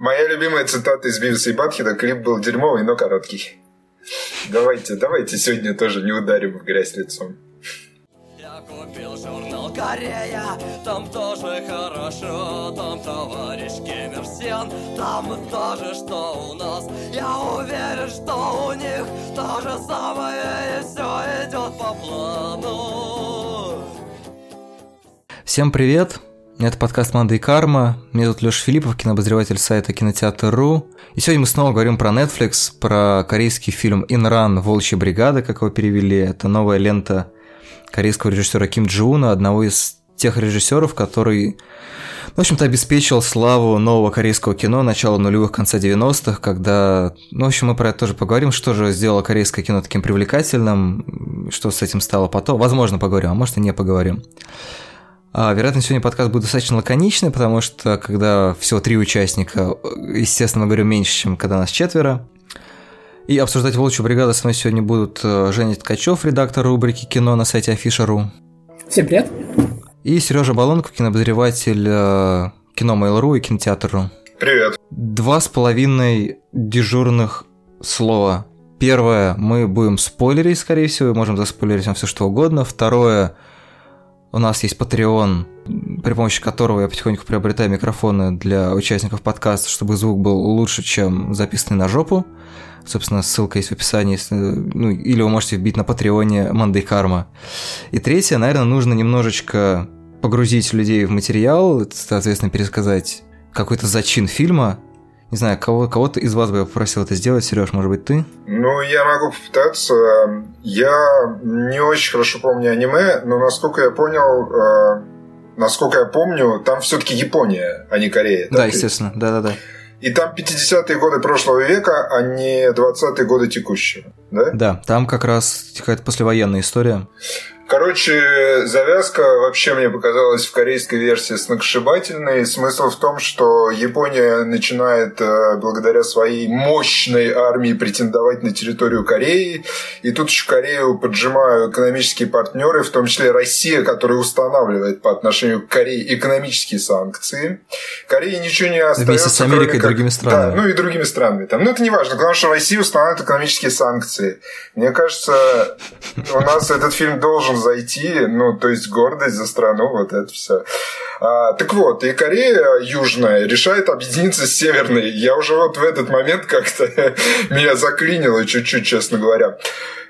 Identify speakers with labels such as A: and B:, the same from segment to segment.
A: Моя любимая цитата из Бивиса и Батхеда. Клип был дерьмовый, но короткий. Давайте, давайте сегодня тоже не ударим в грязь лицом.
B: Я купил журнал Корея, там тоже хорошо, там товарищ Кемерсен, там тоже что у нас. Я уверен, что у них то же самое, и все идет по плану.
C: Всем привет! Это подкаст «Манда и карма». Меня зовут Леша Филиппов, кинообозреватель сайта кино-театр.ру. И сегодня мы снова говорим про Netflix, про корейский фильм «Инран. Волчья бригада», как его перевели. Это новая лента корейского режиссера Ким Джуна, одного из тех режиссеров, который, в общем-то, обеспечил славу нового корейского кино начала нулевых, конца 90-х, когда, ну, в общем, мы про это тоже поговорим, что же сделало корейское кино таким привлекательным, что с этим стало потом. Возможно, поговорим, а может и не поговорим. А, вероятно, сегодня подкаст будет достаточно лаконичный, потому что когда всего три участника, естественно, мы говорим меньше, чем когда нас четверо. И обсуждать «Волчью бригаду» с вами сегодня будут э, Женя Ткачев, редактор рубрики «Кино» на сайте Афиша.ру.
D: Всем привет.
C: И Сережа Балонков, кинообозреватель э, кино Mail.ru и кинотеатр.ру.
A: Привет.
C: Два с половиной дежурных слова. Первое, мы будем спойлерить, скорее всего, можем заспойлерить вам все что угодно. Второе, у нас есть Patreon, при помощи которого я потихоньку приобретаю микрофоны для участников подкаста, чтобы звук был лучше, чем записанный на жопу. Собственно, ссылка есть в описании. Ну, или вы можете вбить на Патреоне Мандай Карма. И третье, наверное, нужно немножечко погрузить людей в материал, соответственно, пересказать какой-то зачин фильма, не знаю, кого, кого-то из вас бы я попросил это сделать. Сереж, может быть, ты?
A: Ну, я могу попытаться. Я не очень хорошо помню аниме, но насколько я понял, э, насколько я помню, там все-таки Япония, а не Корея.
C: Да, естественно, да-да-да.
A: И там 50-е годы прошлого века, а не 20-е годы текущего, да?
C: Да, там как раз какая-то послевоенная история.
A: Короче, завязка вообще мне показалась в корейской версии сногсшибательной. Смысл в том, что Япония начинает э, благодаря своей мощной армии претендовать на территорию Кореи. И тут еще Корею поджимают экономические партнеры, в том числе Россия, которая устанавливает по отношению к Корее экономические санкции. Корее ничего не остается.
C: Вместе с Америкой и другими странами.
A: Да, ну и другими странами. Там. Ну это не важно. Главное, что Россия устанавливает экономические санкции. Мне кажется, у нас этот фильм должен зайти, ну, то есть гордость за страну, вот это все. А, так вот, и Корея Южная решает объединиться с Северной. Я уже вот в этот момент как-то меня заклинило чуть-чуть, честно говоря.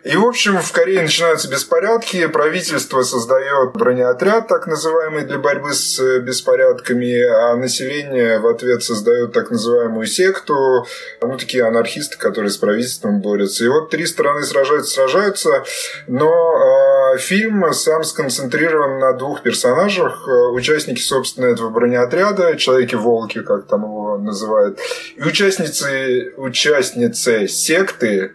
A: И, в общем, в Корее начинаются беспорядки, правительство создает бронеотряд, так называемый, для борьбы с беспорядками, а население в ответ создает так называемую секту, ну, такие анархисты, которые с правительством борются. И вот три стороны сражаются, сражаются, но э, фильм сам сконцентрирован на двух персонажах, участники, собственно, этого бронеотряда, Человеки-волки, как там его называют, и участницы, участницы секты,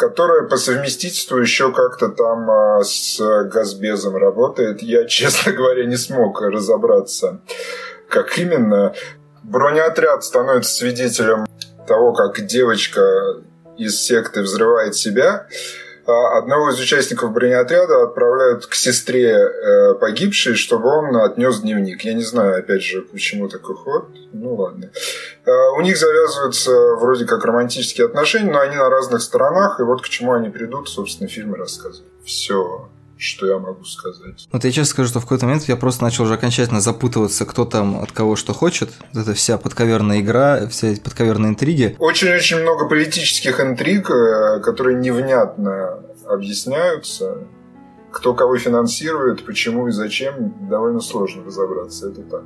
A: которая по совместительству еще как-то там а, с Газбезом работает. Я, честно говоря, не смог разобраться, как именно. Бронеотряд становится свидетелем того, как девочка из секты взрывает себя. А одного из участников бронеотряда отправляют к сестре э, погибшей, чтобы он отнес дневник. Я не знаю, опять же, почему такой ход. Ну ладно. Э, у них завязываются вроде как романтические отношения, но они на разных сторонах, и вот к чему они придут, собственно, в фильме рассказывают. Все что я могу сказать.
C: Вот я честно скажу, что в какой-то момент я просто начал уже окончательно запутываться, кто там от кого что хочет. Вот эта вся подковерная игра, все эти подковерные интриги.
A: Очень-очень много политических интриг, э, которые невнятно объясняются. Кто кого финансирует, почему и зачем, довольно сложно разобраться. Это так.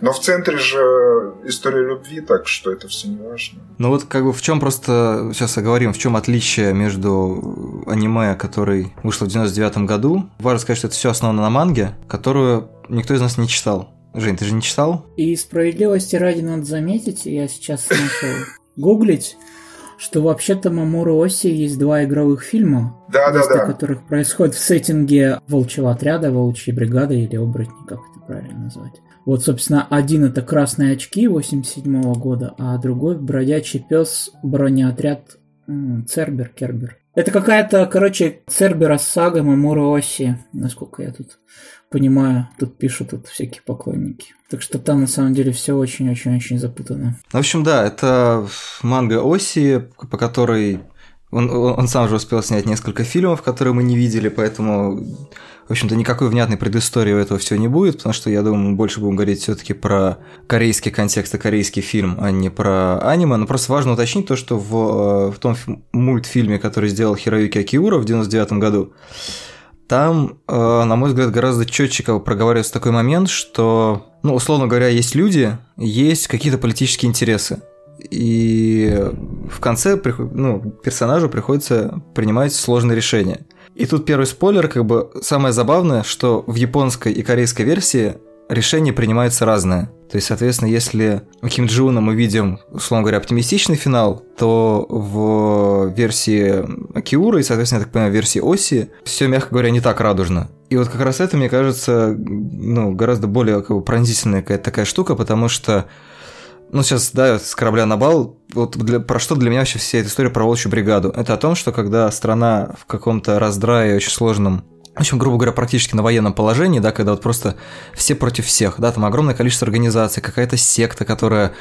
A: Но в центре же история любви, так что это все не важно.
C: Ну вот как бы в чем просто, сейчас оговорим, в чем отличие между аниме, который вышло в 99 году. Важно сказать, что это все основано на манге, которую никто из нас не читал. Жень, ты же не читал?
D: И справедливости ради надо заметить, я сейчас начал гуглить, что вообще-то Мамору Оси есть два игровых фильма,
A: да, да, да.
D: которых происходит в сеттинге волчьего отряда, волчьей бригады или оборотни, как это правильно назвать. Вот, собственно, один это красные очки 87 года, а другой бродячий пес бронеотряд Цербер, Кербер. Это какая-то, короче, Цербера сага Мамура Оси, насколько я тут понимаю. Тут пишут тут всякие поклонники. Так что там на самом деле все очень-очень-очень запутано.
C: В общем, да, это манга Оси, по которой он, он сам же успел снять несколько фильмов, которые мы не видели, поэтому, в общем-то, никакой внятной предыстории у этого всего не будет, потому что, я думаю, мы больше будем говорить все таки про корейский контекст и корейский фильм, а не про аниме. Но просто важно уточнить то, что в, в том мультфильме, который сделал Хироюки Акиура в 99 году, там, э, на мой взгляд, гораздо четче проговаривается такой момент, что, ну, условно говоря, есть люди, есть какие-то политические интересы. И в конце ну, персонажу приходится принимать сложные решения. И тут первый спойлер, как бы самое забавное, что в японской и корейской версии решения принимаются разные. То есть, соответственно, если у Ким Джуна мы видим, условно говоря, оптимистичный финал, то в версии Акиура и, соответственно, я так понимаю, в версии Оси все, мягко говоря, не так радужно. И вот как раз это, мне кажется, ну, гораздо более как бы, пронзительная какая-то такая штука, потому что ну, сейчас, да, с корабля на бал, вот для, про что для меня вообще вся эта история про волчью бригаду? Это о том, что когда страна в каком-то раздрае очень сложном в общем, грубо говоря, практически на военном положении, да, когда вот просто все против всех, да, там огромное количество организаций, какая-то секта, которая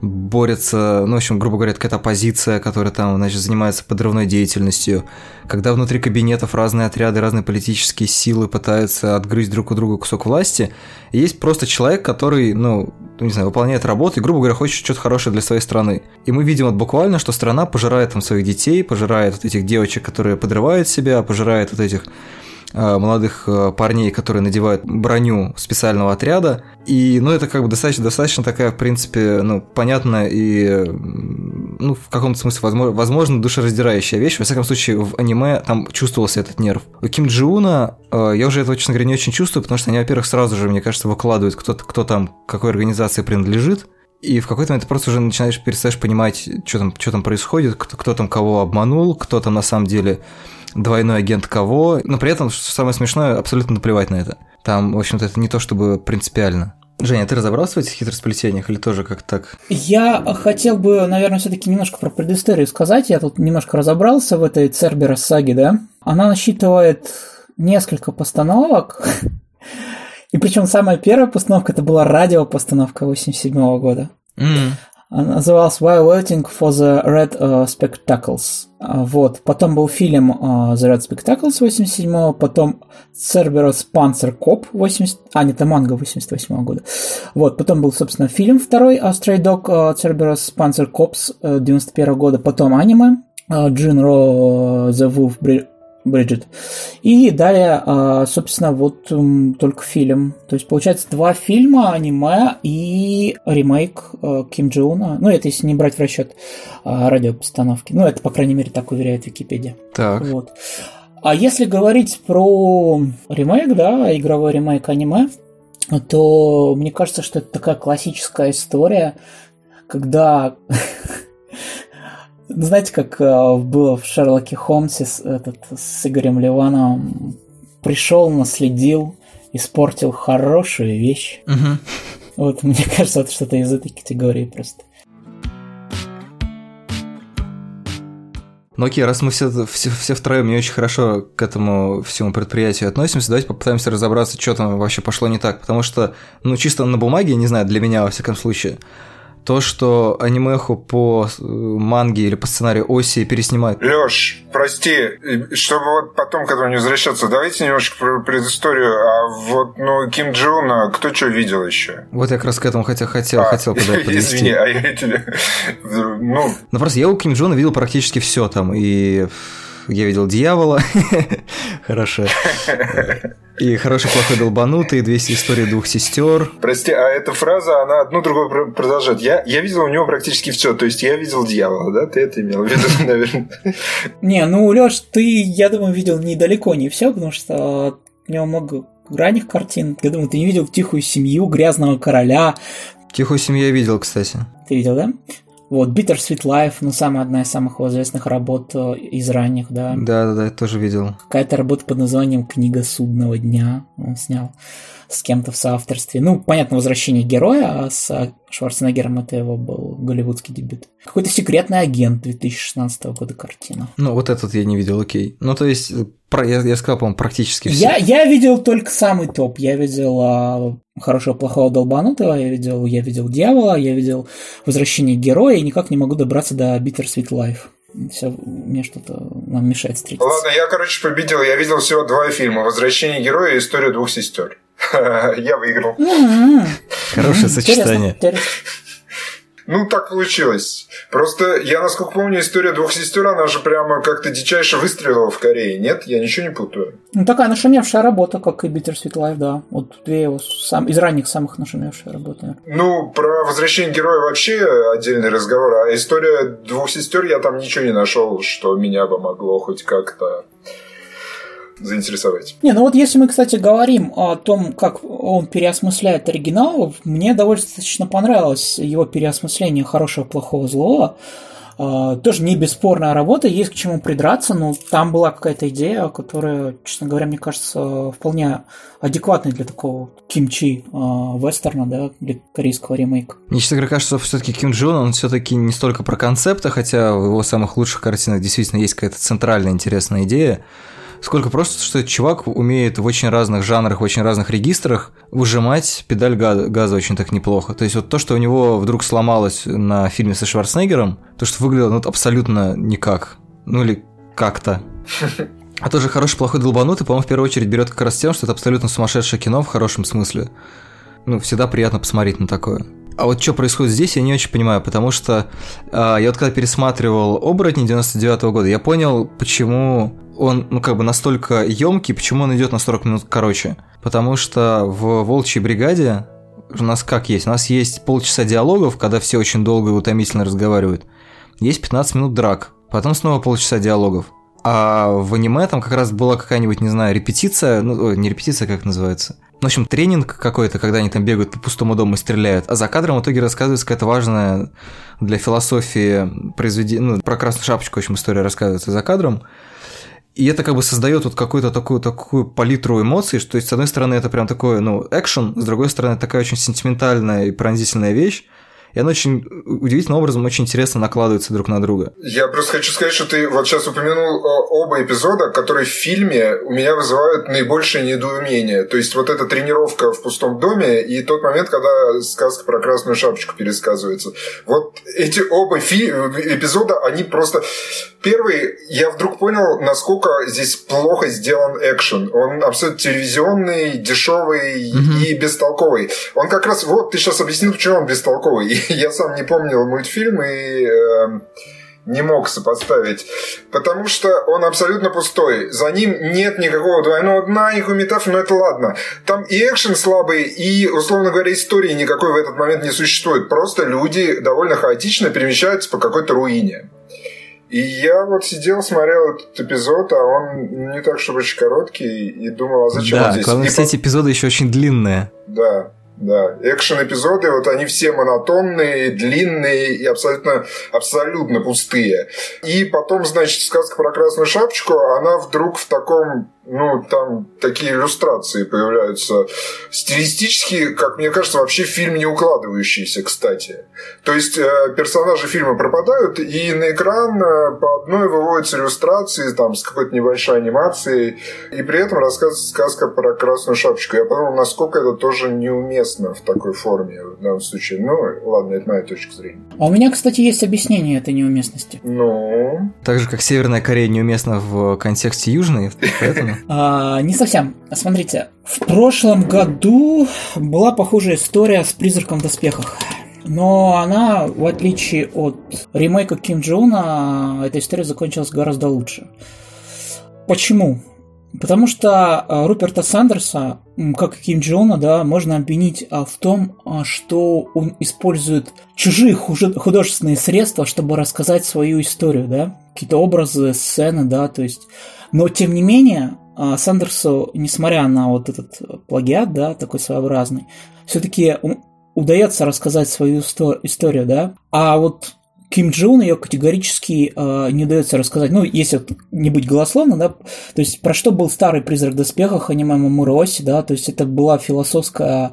C: борется, ну, в общем, грубо говоря, какая-то оппозиция, которая там, значит, занимается подрывной деятельностью, когда внутри кабинетов разные отряды, разные политические силы пытаются отгрызть друг у друга кусок власти, есть просто человек, который, ну, не знаю, выполняет работу и, грубо говоря, хочет что-то хорошее для своей страны. И мы видим вот буквально, что страна пожирает там своих детей, пожирает вот этих девочек, которые подрывают себя, пожирает вот этих молодых э, парней, которые надевают броню специального отряда. И, ну, это как бы достаточно, достаточно такая, в принципе, ну, понятная и, ну, в каком-то смысле, возможно, возможно, душераздирающая вещь. Во всяком случае, в аниме там чувствовался этот нерв. У Ким Джиуна э, я уже этого, честно говоря, не очень чувствую, потому что они, во-первых, сразу же, мне кажется, выкладывают, кто, кто там, какой организации принадлежит. И в какой-то момент ты просто уже начинаешь, перестаешь понимать, что там, что там происходит, кто, кто там кого обманул, кто там на самом деле двойной агент кого, но при этом, что самое смешное, абсолютно наплевать на это. Там, в общем-то, это не то чтобы принципиально. Женя, ты разобрался в этих хитросплетениях или тоже как так?
D: Я хотел бы, наверное, все-таки немножко про предысторию сказать. Я тут немножко разобрался в этой Церберос саге, да. Она насчитывает несколько постановок. И причем самая первая постановка это была радиопостановка 87 года. Mm назывался While Waiting for the Red uh, Spectacles. Uh, вот. Потом был фильм uh, The Red Spectacles 87 потом Cerberus Panzer Cop 80... А, нет, это манга 88 года. Вот. Потом был, собственно, фильм второй Stray Dog э, Cerberus Panzer Cops э, 91 года. Потом аниме э, Jin-Roh The Wolf Brigade. И далее, а, собственно, вот только фильм. То есть, получается, два фильма, аниме и ремейк а, Ким Джуна. Ну, это если не брать в расчет а, радиопостановки. Ну, это, по крайней мере, так уверяет Википедия.
C: Так.
D: Вот. А если говорить про ремейк, да, игровой ремейк аниме, то мне кажется, что это такая классическая история, когда знаете, как э, было в Шерлоке Холмсе с, этот, с Игорем Ливановым? Пришел, наследил, испортил хорошую вещь.
C: Угу.
D: Вот, мне кажется, это что-то из этой категории просто.
C: Ну окей, раз мы все, все, все втроем не очень хорошо к этому всему предприятию относимся, давайте попытаемся разобраться, что там вообще пошло не так. Потому что, ну, чисто на бумаге, не знаю, для меня, во всяком случае, то, что анимеху по э, манге или по сценарию Осии переснимают.
A: Лёш, прости, чтобы вот потом к этому не возвращаться, давайте немножко про предысторию. А вот, ну, Ким Джуна, кто что видел еще?
C: Вот я как раз к этому хотел, хотел, а, хотел подвести.
A: Извини, а я тебе... Ну...
C: ну, просто я у Ким Джуна видел практически все там, и я видел дьявола. Хорошо. И хороший, плохой, долбанутый, 200 историй двух сестер.
A: Прости, а эта фраза, она одну другую продолжает. Я, я видел у него практически все. То есть я видел дьявола, да? Ты это имел в виду, наверное.
D: Не, ну, Леш, ты, я думаю, видел недалеко не все, потому что у него много ранних картин. Я думаю, ты не видел «Тихую семью», «Грязного короля».
C: «Тихую семью» я видел, кстати.
D: Ты видел, да? Вот, Bittersweet Life, ну, самая одна из самых известных работ э, из ранних, да.
C: Да-да-да, я тоже видел.
D: Какая-то работа под названием «Книга судного дня» он снял с кем-то в соавторстве. Ну, понятно, «Возвращение героя», а с Шварценеггером это его был голливудский дебют. Какой-то «Секретный агент» 2016 года картина.
C: Ну, вот этот я не видел, окей. Ну, то есть, про, я, я сказал, по-моему, практически все.
D: Я, я видел только самый топ. Я видел а, «Хорошего, плохого, долбанутого», я видел «Я видел дьявола», я видел «Возвращение героя» и никак не могу добраться до Bittersweet Life. Все, мне что-то нам мешает встретиться.
A: Ладно, я, короче, победил. Я видел всего два фильма. «Возвращение героя» и «История двух сестер». Я выиграл.
C: Хорошее сочетание.
A: Ну, так получилось. Просто я, насколько помню, история двух сестер, она же прямо как-то дичайше выстрелила в Корее. Нет, я ничего не путаю.
D: Ну, такая нашумевшая работа, как и Bittersweet Life, да. Вот две его сам, из ранних самых нашумевшие работы.
A: Ну, про возвращение героя вообще отдельный разговор. А история двух сестер я там ничего не нашел, что меня бы могло хоть как-то заинтересовать.
D: Не, ну вот если мы, кстати, говорим о том, как он переосмысляет оригинал, мне довольно достаточно понравилось его переосмысление хорошего, плохого, злого. Uh, тоже не бесспорная работа, есть к чему придраться, но там была какая-то идея, которая, честно говоря, мне кажется, вполне адекватной для такого кимчи uh, вестерна, да, для корейского ремейка.
C: Мне, честно говоря, кажется, что все-таки Ким Джун, он все-таки не столько про концепты, хотя в его самых лучших картинах действительно есть какая-то центральная интересная идея, сколько просто, что чувак умеет в очень разных жанрах, в очень разных регистрах выжимать педаль газа, газа очень так неплохо. То есть вот то, что у него вдруг сломалось на фильме со Шварценеггером, то, что выглядело ну, абсолютно никак. Ну или как-то. А тоже хороший, плохой долбанутый, по-моему, в первую очередь берет как раз тем, что это абсолютно сумасшедшее кино в хорошем смысле. Ну, всегда приятно посмотреть на такое. А вот что происходит здесь, я не очень понимаю, потому что э, я вот когда пересматривал «Оборотни» 99 -го года, я понял, почему он, ну, как бы настолько емкий, почему он идет на 40 минут короче. Потому что в «Волчьей бригаде» у нас как есть? У нас есть полчаса диалогов, когда все очень долго и утомительно разговаривают. Есть 15 минут драк, потом снова полчаса диалогов. А в аниме там как раз была какая-нибудь, не знаю, репетиция, ну, не репетиция, как называется. В общем, тренинг какой-то, когда они там бегают по пустому дому и стреляют. А за кадром в итоге рассказывается какая-то важная для философии произведение, ну, про красную шапочку, в общем, история рассказывается за кадром. И это как бы создает вот какую-то такую, такую палитру эмоций, что с одной стороны, это прям такой, ну, экшен, с другой стороны, такая очень сентиментальная и пронзительная вещь, и оно очень удивительным образом очень интересно накладывается друг на друга.
A: Я просто хочу сказать, что ты вот сейчас упомянул э, оба эпизода, которые в фильме у меня вызывают наибольшее недоумение. То есть вот эта тренировка в пустом доме и тот момент, когда сказка про красную шапочку пересказывается. Вот эти оба фи- эпизода, они просто... Первый, я вдруг понял, насколько здесь плохо сделан экшен. Он абсолютно телевизионный, дешевый mm-hmm. и бестолковый. Он как раз... Вот, ты сейчас объяснил, почему он бестолковый. я сам не помнил мультфильм и э, не мог сопоставить, потому что он абсолютно пустой. За ним нет никакого двойного дна, никакой метафоры, но это ладно. Там и экшен слабый, и, условно говоря, истории никакой в этот момент не существует. Просто люди довольно хаотично перемещаются по какой-то руине. И я вот сидел, смотрел этот эпизод, а он не так, чтобы очень короткий, и думал, а зачем
C: да,
A: он здесь?
C: главное, все эти эпизоды еще очень длинные.
A: Да. Да, экшен-эпизоды, вот они все монотонные, длинные и абсолютно, абсолютно пустые. И потом, значит, сказка про красную шапочку, она вдруг в таком ну, там такие иллюстрации появляются. Стилистически, как мне кажется, вообще фильм не укладывающийся, кстати. То есть э, персонажи фильма пропадают, и на экран э, по одной выводятся иллюстрации там, с какой-то небольшой анимацией, и при этом рассказывается сказка про красную шапочку. Я подумал, насколько это тоже неуместно в такой форме в данном случае. Ну, ладно, это моя точка зрения.
D: А у меня, кстати, есть объяснение этой неуместности.
A: Ну?
C: Так же, как Северная Корея неуместна в контексте Южной, поэтому...
D: А, не совсем. Смотрите, в прошлом году была похожая история с призраком в доспехах. Но она, в отличие от ремейка Ким Джона, эта история закончилась гораздо лучше. Почему? Потому что а, Руперта Сандерса, как и Ким Джона, да, можно обвинить а, в том, а, что он использует чужие художественные средства, чтобы рассказать свою историю, да, какие-то образы, сцены, да, то есть. Но тем не менее, Сандерсу, несмотря на вот этот плагиат, да, такой своеобразный, все-таки удается рассказать свою историю, да. А вот Ким Джун ее категорически э, не удается рассказать. Ну, если не быть голословно, да, то есть про что был старый призрак в доспехах аниме Мамура Оси, да, то есть это была философская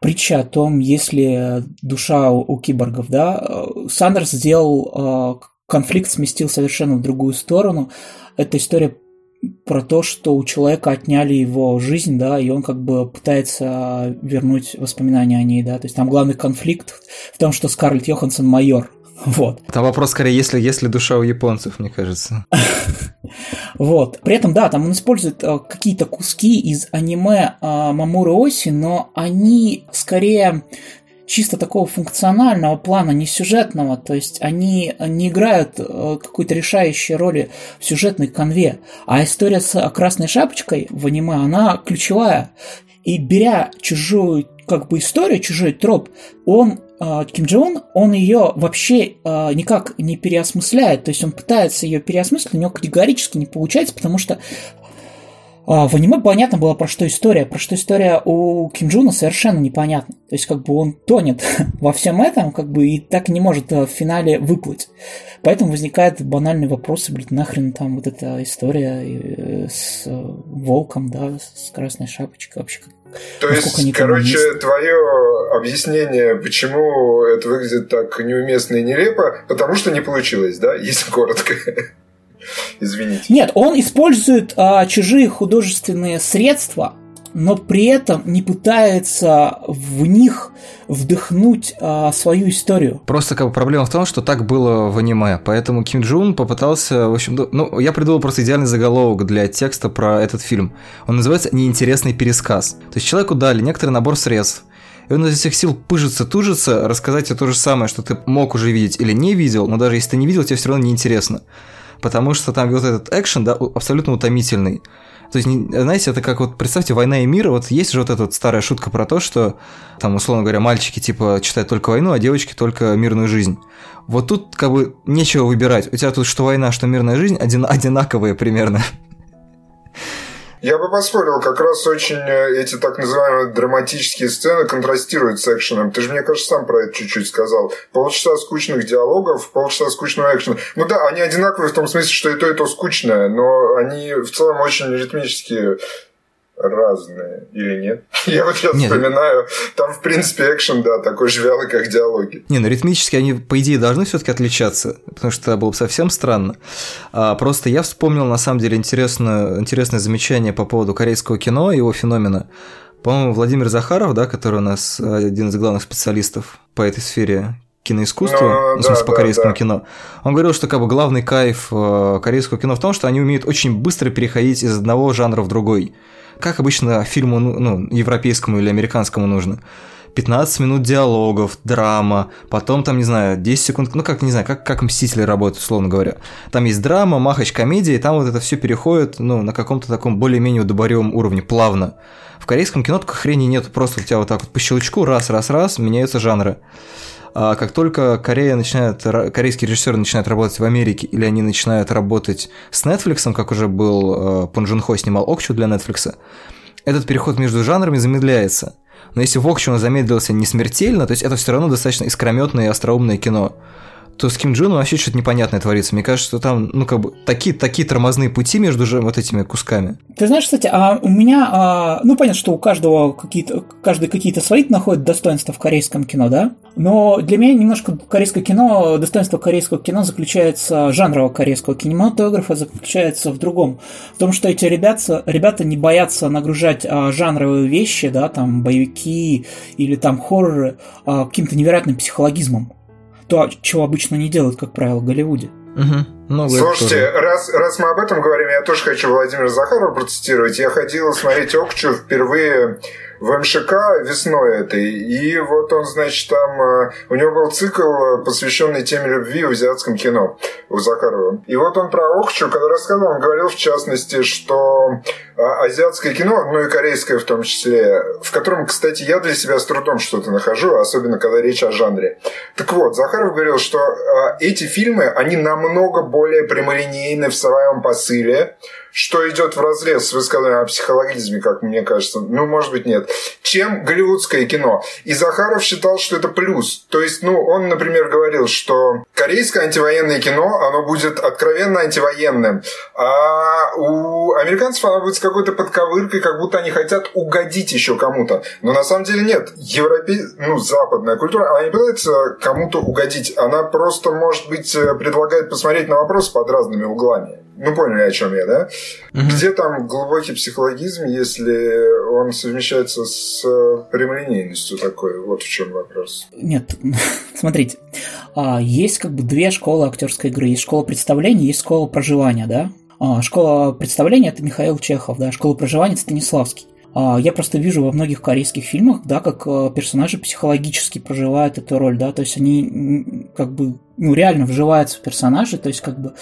D: притча о том, если душа у, у киборгов, да. Сандерс сделал э, конфликт сместил совершенно в другую сторону. Это история про то, что у человека отняли его жизнь, да, и он как бы пытается вернуть воспоминания о ней, да, то есть там главный конфликт в том, что Скарлетт Йоханссон майор, вот.
C: Там вопрос скорее, если, если душа у японцев, мне кажется.
D: Вот. При этом, да, там он использует э, какие-то куски из аниме э, Мамуры Оси, но они скорее чисто такого функционального плана, не сюжетного, то есть они не играют э, какой-то решающей роли в сюжетной канве, а история с красной шапочкой в аниме, она ключевая. И беря чужую как бы историю, чужой троп, он Ким Джон, он ее вообще э, никак не переосмысляет, то есть он пытается ее переосмыслить, у него категорически не получается, потому что а, в аниме понятно было, про что история. Про что история у Ким Джуна совершенно непонятна. То есть, как бы он тонет во всем этом, как бы и так не может в финале выплыть. Поэтому возникает банальный вопрос, блин, нахрен там вот эта история э, с э, волком, да, с красной шапочкой вообще.
A: То есть, короче, твое объяснение, почему это выглядит так неуместно и нелепо, потому что не получилось, да, если коротко. Извините.
D: Нет, он использует а, чужие художественные средства, но при этом не пытается в них вдохнуть а, свою историю.
C: Просто как бы проблема в том, что так было в аниме, поэтому Ким Джун попытался, в общем, ну, я придумал просто идеальный заголовок для текста про этот фильм. Он называется «Неинтересный пересказ». То есть человеку дали некоторый набор средств, и он из всех сил пыжится, тужится, рассказать тебе то же самое, что ты мог уже видеть или не видел, но даже если ты не видел, тебе все равно неинтересно потому что там вот этот экшен, да, абсолютно утомительный. То есть, знаете, это как вот, представьте, «Война и мир», вот есть же вот эта вот старая шутка про то, что, там, условно говоря, мальчики, типа, читают только войну, а девочки только мирную жизнь. Вот тут, как бы, нечего выбирать. У тебя тут что война, что мирная жизнь одинаковые примерно.
A: Я бы поспорил, как раз очень э, эти так называемые драматические сцены контрастируют с экшеном. Ты же, мне кажется, сам про это чуть-чуть сказал. Полчаса скучных диалогов, полчаса скучного экшена. Ну да, они одинаковые в том смысле, что и то, и то скучное, но они в целом очень ритмические разные или нет? Я вот сейчас нет. вспоминаю, там, в принципе, экшен, да, такой же вялый, как диалоги.
C: Не, ну ритмически они, по идее, должны все таки отличаться, потому что это было бы совсем странно. А, просто я вспомнил, на самом деле, интересное, интересное замечание по поводу корейского кино и его феномена. По-моему, Владимир Захаров, да, который у нас один из главных специалистов по этой сфере киноискусства, ну, в смысле, да, по корейскому да. кино. Он говорил, что как бы главный кайф э, корейского кино в том, что они умеют очень быстро переходить из одного жанра в другой как обычно фильму, ну, ну, европейскому или американскому нужно. 15 минут диалогов, драма, потом там, не знаю, 10 секунд, ну как, не знаю, как, как Мстители работают, условно говоря. Там есть драма, махач, комедия, и там вот это все переходит, ну, на каком-то таком более-менее удоборевом уровне, плавно. В корейском кино такой хрени нет, просто у тебя вот так вот по щелчку, раз, раз, раз, меняются жанры. А как только Корея начинает, корейские режиссеры начинают работать в Америке, или они начинают работать с Netflix, как уже был э, Пон Хо снимал Окчу для Netflix, этот переход между жанрами замедляется. Но если в Окчу он замедлился не смертельно, то есть это все равно достаточно искрометное и остроумное кино то с Ким Джуном вообще что-то непонятное творится. Мне кажется, что там, ну, как бы, такие, такие тормозные пути между же вот этими кусками.
D: Ты знаешь, кстати, а у меня, а, ну, понятно, что у каждого какие-то, каждый какие-то свои находит достоинства в корейском кино, да? Но для меня немножко корейское кино, достоинство корейского кино заключается, жанрового корейского кинематографа заключается в другом. В том, что эти ребята, ребята не боятся нагружать а, жанровые вещи, да, там, боевики или там хорроры а, каким-то невероятным психологизмом то, чего обычно не делают, как правило, в Голливуде.
A: Угу. Слушайте, раз, раз мы об этом говорим, я тоже хочу Владимира Захарова процитировать. Я ходил смотреть Окчу впервые в МШК весной этой. И вот он, значит, там... Э, у него был цикл, посвященный теме любви в азиатском кино у Захарова. И вот он про Окчу, когда рассказывал, он говорил, в частности, что азиатское кино, ну и корейское в том числе, в котором, кстати, я для себя с трудом что-то нахожу, особенно когда речь о жанре. Так вот, Захаров говорил, что э, эти фильмы, они намного более прямолинейны в своем посыле, что идет в разрез с высказыванием о психологизме, как мне кажется. Ну, может быть, нет. Чем голливудское кино. И Захаров считал, что это плюс. То есть, ну, он, например, говорил, что корейское антивоенное кино, оно будет откровенно антивоенным. А у американцев оно будет какой-то подковыркой, как будто они хотят угодить еще кому-то. Но на самом деле нет. Европе... ну, западная культура, она не пытается кому-то угодить. Она просто, может быть, предлагает посмотреть на вопрос под разными углами. Ну, поняли, о чем я, да? Угу. Где там глубокий психологизм, если он совмещается с прямолинейностью такой? Вот в чем вопрос.
D: Нет, смотрите. А, есть как бы две школы актерской игры. Есть школа представления, есть школа проживания, да? А, школа представления – это Михаил Чехов, да? Школа проживания – Станиславский. А, я просто вижу во многих корейских фильмах, да, как персонажи психологически проживают эту роль, да, то есть они как бы ну, реально вживаются в персонажи, то есть как бы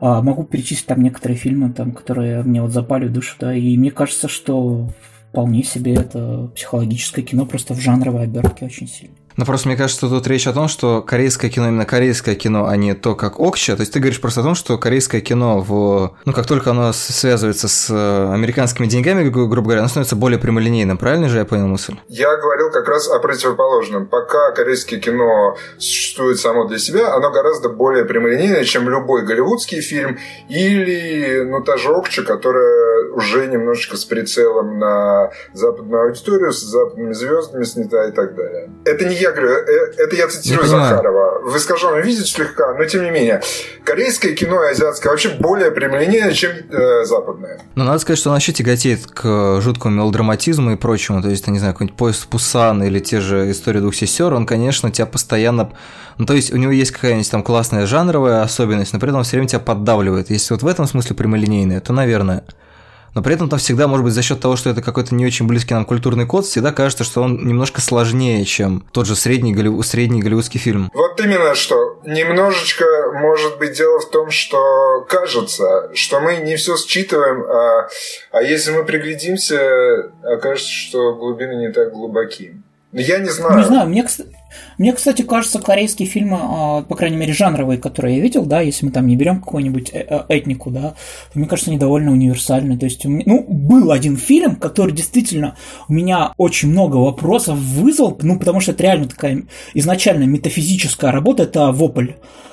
D: а, могу перечислить там некоторые фильмы, там, которые мне вот запали в душу, да, и мне кажется, что вполне себе это психологическое кино просто в жанровой обертке очень сильно.
C: Ну, просто мне кажется, тут речь о том, что корейское кино именно корейское кино, а не то, как Окча. То есть ты говоришь просто о том, что корейское кино, в... ну, как только оно связывается с э, американскими деньгами, грубо говоря, оно становится более прямолинейным. Правильно же я понял мысль?
A: Я говорил как раз о противоположном. Пока корейское кино существует само для себя, оно гораздо более прямолинейное, чем любой голливудский фильм или, ну, та же Окча, которая уже немножечко с прицелом на западную аудиторию, с западными звездами снята и так далее. Это не я говорю, э, это я цитирую Захарова. В искаженном виде слегка, но тем не менее. Корейское кино и азиатское вообще более прямолинейное, чем э, западное.
C: Ну, надо сказать, что он вообще тяготеет к жуткому мелодраматизму и прочему. То есть, я не знаю, какой-нибудь поезд Пусан или те же истории двух сестер, он, конечно, тебя постоянно... Ну, то есть, у него есть какая-нибудь там классная жанровая особенность, но при этом он все время тебя поддавливает. Если вот в этом смысле прямолинейное, то, наверное но при этом там всегда, может быть, за счет того, что это какой-то не очень близкий нам культурный код, всегда кажется, что он немножко сложнее, чем тот же средний, голливуд, средний голливудский фильм.
A: Вот именно что. Немножечко, может быть, дело в том, что кажется, что мы не все считываем, а, а если мы приглядимся, окажется, что глубины не так глубоки. Я не знаю.
D: Не знаю, мне, мне, кстати, кажется, корейские фильмы, а, по крайней мере, жанровые, которые я видел, да, если мы там не берем какую-нибудь э, э, этнику, да, то мне кажется, они довольно универсальны. То есть, ну, был один фильм, который действительно у меня очень много вопросов вызвал, ну, потому что это реально такая изначально метафизическая работа, это «Вопль»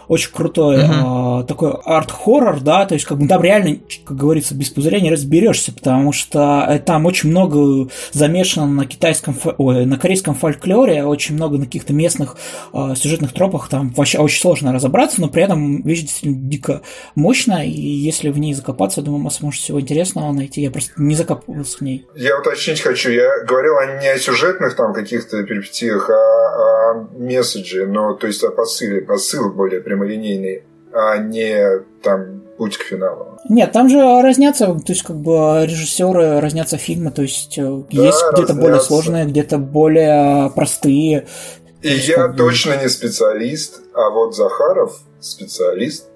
D: очень крутой uh-huh. э, такой арт-хоррор, да, то есть как бы там реально, как говорится, без пузыря не разберешься, потому что э, там очень много замешано на китайском, ой, на корейском фольклоре, очень много на каких-то местных э, сюжетных тропах, там вообще очень сложно разобраться, но при этом вещь действительно дико мощная, и если в ней закопаться, думаю, мы сможем всего интересного найти. Я просто не закапывался в ней.
A: Я уточнить хочу, я говорил не о сюжетных там каких-то перипетиях, а о месседже, но то есть о посыле, посыл более прямолинейный, а не там путь к финалу.
D: Нет, там же разнятся, то есть как бы режиссеры разнятся фильмы, то есть э, да, есть где-то более сложные, где-то более простые.
A: И я как точно не специалист, а вот Захаров специалист.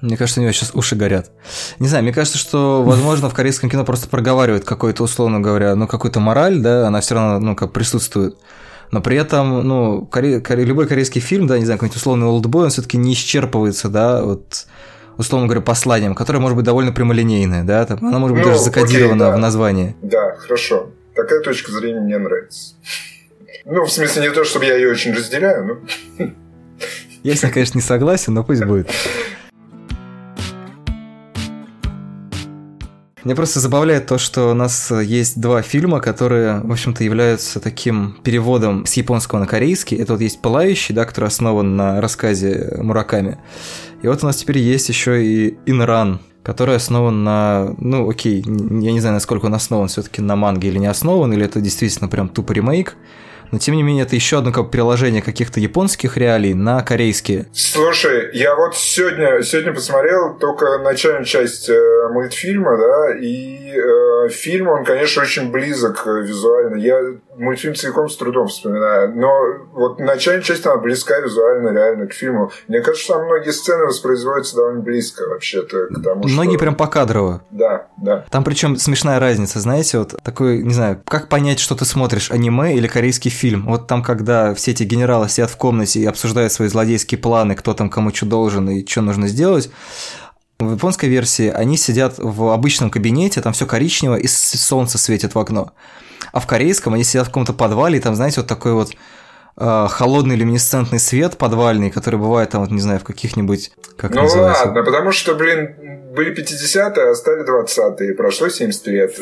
C: Мне кажется, у него сейчас уши горят. Не знаю, мне кажется, что, возможно, в корейском кино просто проговаривают какой-то, условно говоря, ну, какую-то мораль, да, она все равно, ну, как присутствует но при этом, ну, коре... Коре... любой корейский фильм, да, не знаю, какой-нибудь условный олдбой, он все-таки не исчерпывается, да, вот условно говоря, посланием, которое может быть довольно прямолинейное, да, там, оно может быть ну, даже закодировано окей, да. в названии.
A: Да, хорошо. Такая точка зрения мне нравится. Ну, в смысле, не то, чтобы я ее очень разделяю, но...
C: Я с ней, конечно, не согласен, но пусть будет. Меня просто забавляет то, что у нас есть два фильма, которые, в общем-то, являются таким переводом с японского на корейский. Это вот есть «Пылающий», да, который основан на рассказе Мураками. И вот у нас теперь есть еще и «Инран», который основан на, ну, окей, я не знаю, насколько он основан все-таки на манге или не основан, или это действительно прям тупо ремейк. Но тем не менее это еще одно как переложение каких-то японских реалий на корейские.
A: Слушай, я вот сегодня, сегодня посмотрел только начальную часть э, мультфильма, да, и э, фильм, он, конечно, очень близок э, визуально. Я мультфильм целиком с трудом вспоминаю, но вот начальная часть, она близка визуально реально к фильму. Мне кажется, что там многие сцены воспроизводятся довольно близко вообще-то к тому,
C: Многие
A: что...
C: прям покадрово.
A: Да, да.
C: Там причем смешная разница, знаете, вот такой, не знаю, как понять, что ты смотришь, аниме или корейский фильм? Вот там, когда все эти генералы сидят в комнате и обсуждают свои злодейские планы, кто там кому что должен и что нужно сделать, в японской версии они сидят в обычном кабинете, там все коричнево, и солнце светит в окно. А в корейском они сидят в каком-то подвале, и там, знаете, вот такой вот холодный люминесцентный свет подвальный, который бывает там, вот, не знаю, в каких-нибудь... Как
A: ну называется? ладно, потому что, блин, были 50-е, а стали 20-е. Прошло 70 лет.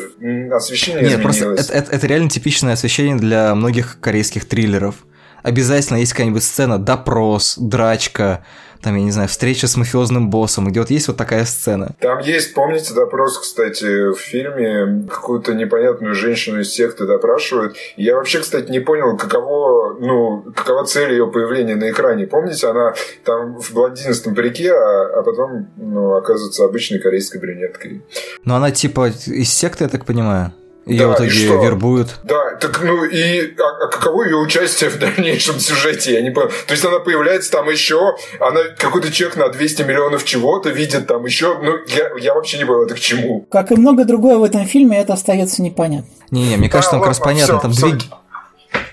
A: Освещение Нет,
C: изменилось. просто это, это, это реально типичное освещение для многих корейских триллеров. Обязательно есть какая-нибудь сцена, допрос, драчка, там, я не знаю, встреча с мафиозным боссом, где вот есть вот такая сцена.
A: Там есть, помните, допрос, кстати, в фильме, какую-то непонятную женщину из секты допрашивают. я вообще, кстати, не понял, каково, ну, какова цель ее появления на экране. Помните, она там в блондинистом парике, а, а потом, ну, оказывается обычной корейской брюнеткой.
C: Ну, она типа из секты, я так понимаю? Ее да, в итоге что? вербуют.
A: Да, так ну и а, а каково ее участие в дальнейшем сюжете? Я не понял. То есть она появляется там еще, она какой-то чек на 200 миллионов чего-то видит там еще. Ну, я, я вообще не понял, это к чему.
D: Как и много другое в этом фильме, это остается непонятно.
C: Не-не, мне кажется, там как раз понятно. Там две,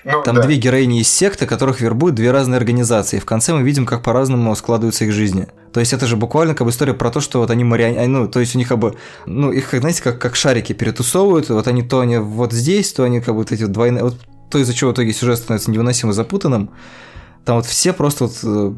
C: ну, Там да. две героини из секты, которых вербуют две разные организации. И в конце мы видим, как по-разному складываются их жизни. То есть это же буквально как бы история про то, что вот они марионетки, ну, то есть у них как бы, ну, их, знаете, как, как шарики перетусовывают, вот они то они вот здесь, то они как бы вот эти вот двойные, вот то, из-за чего в итоге сюжет становится невыносимо запутанным. Там вот все просто вот э,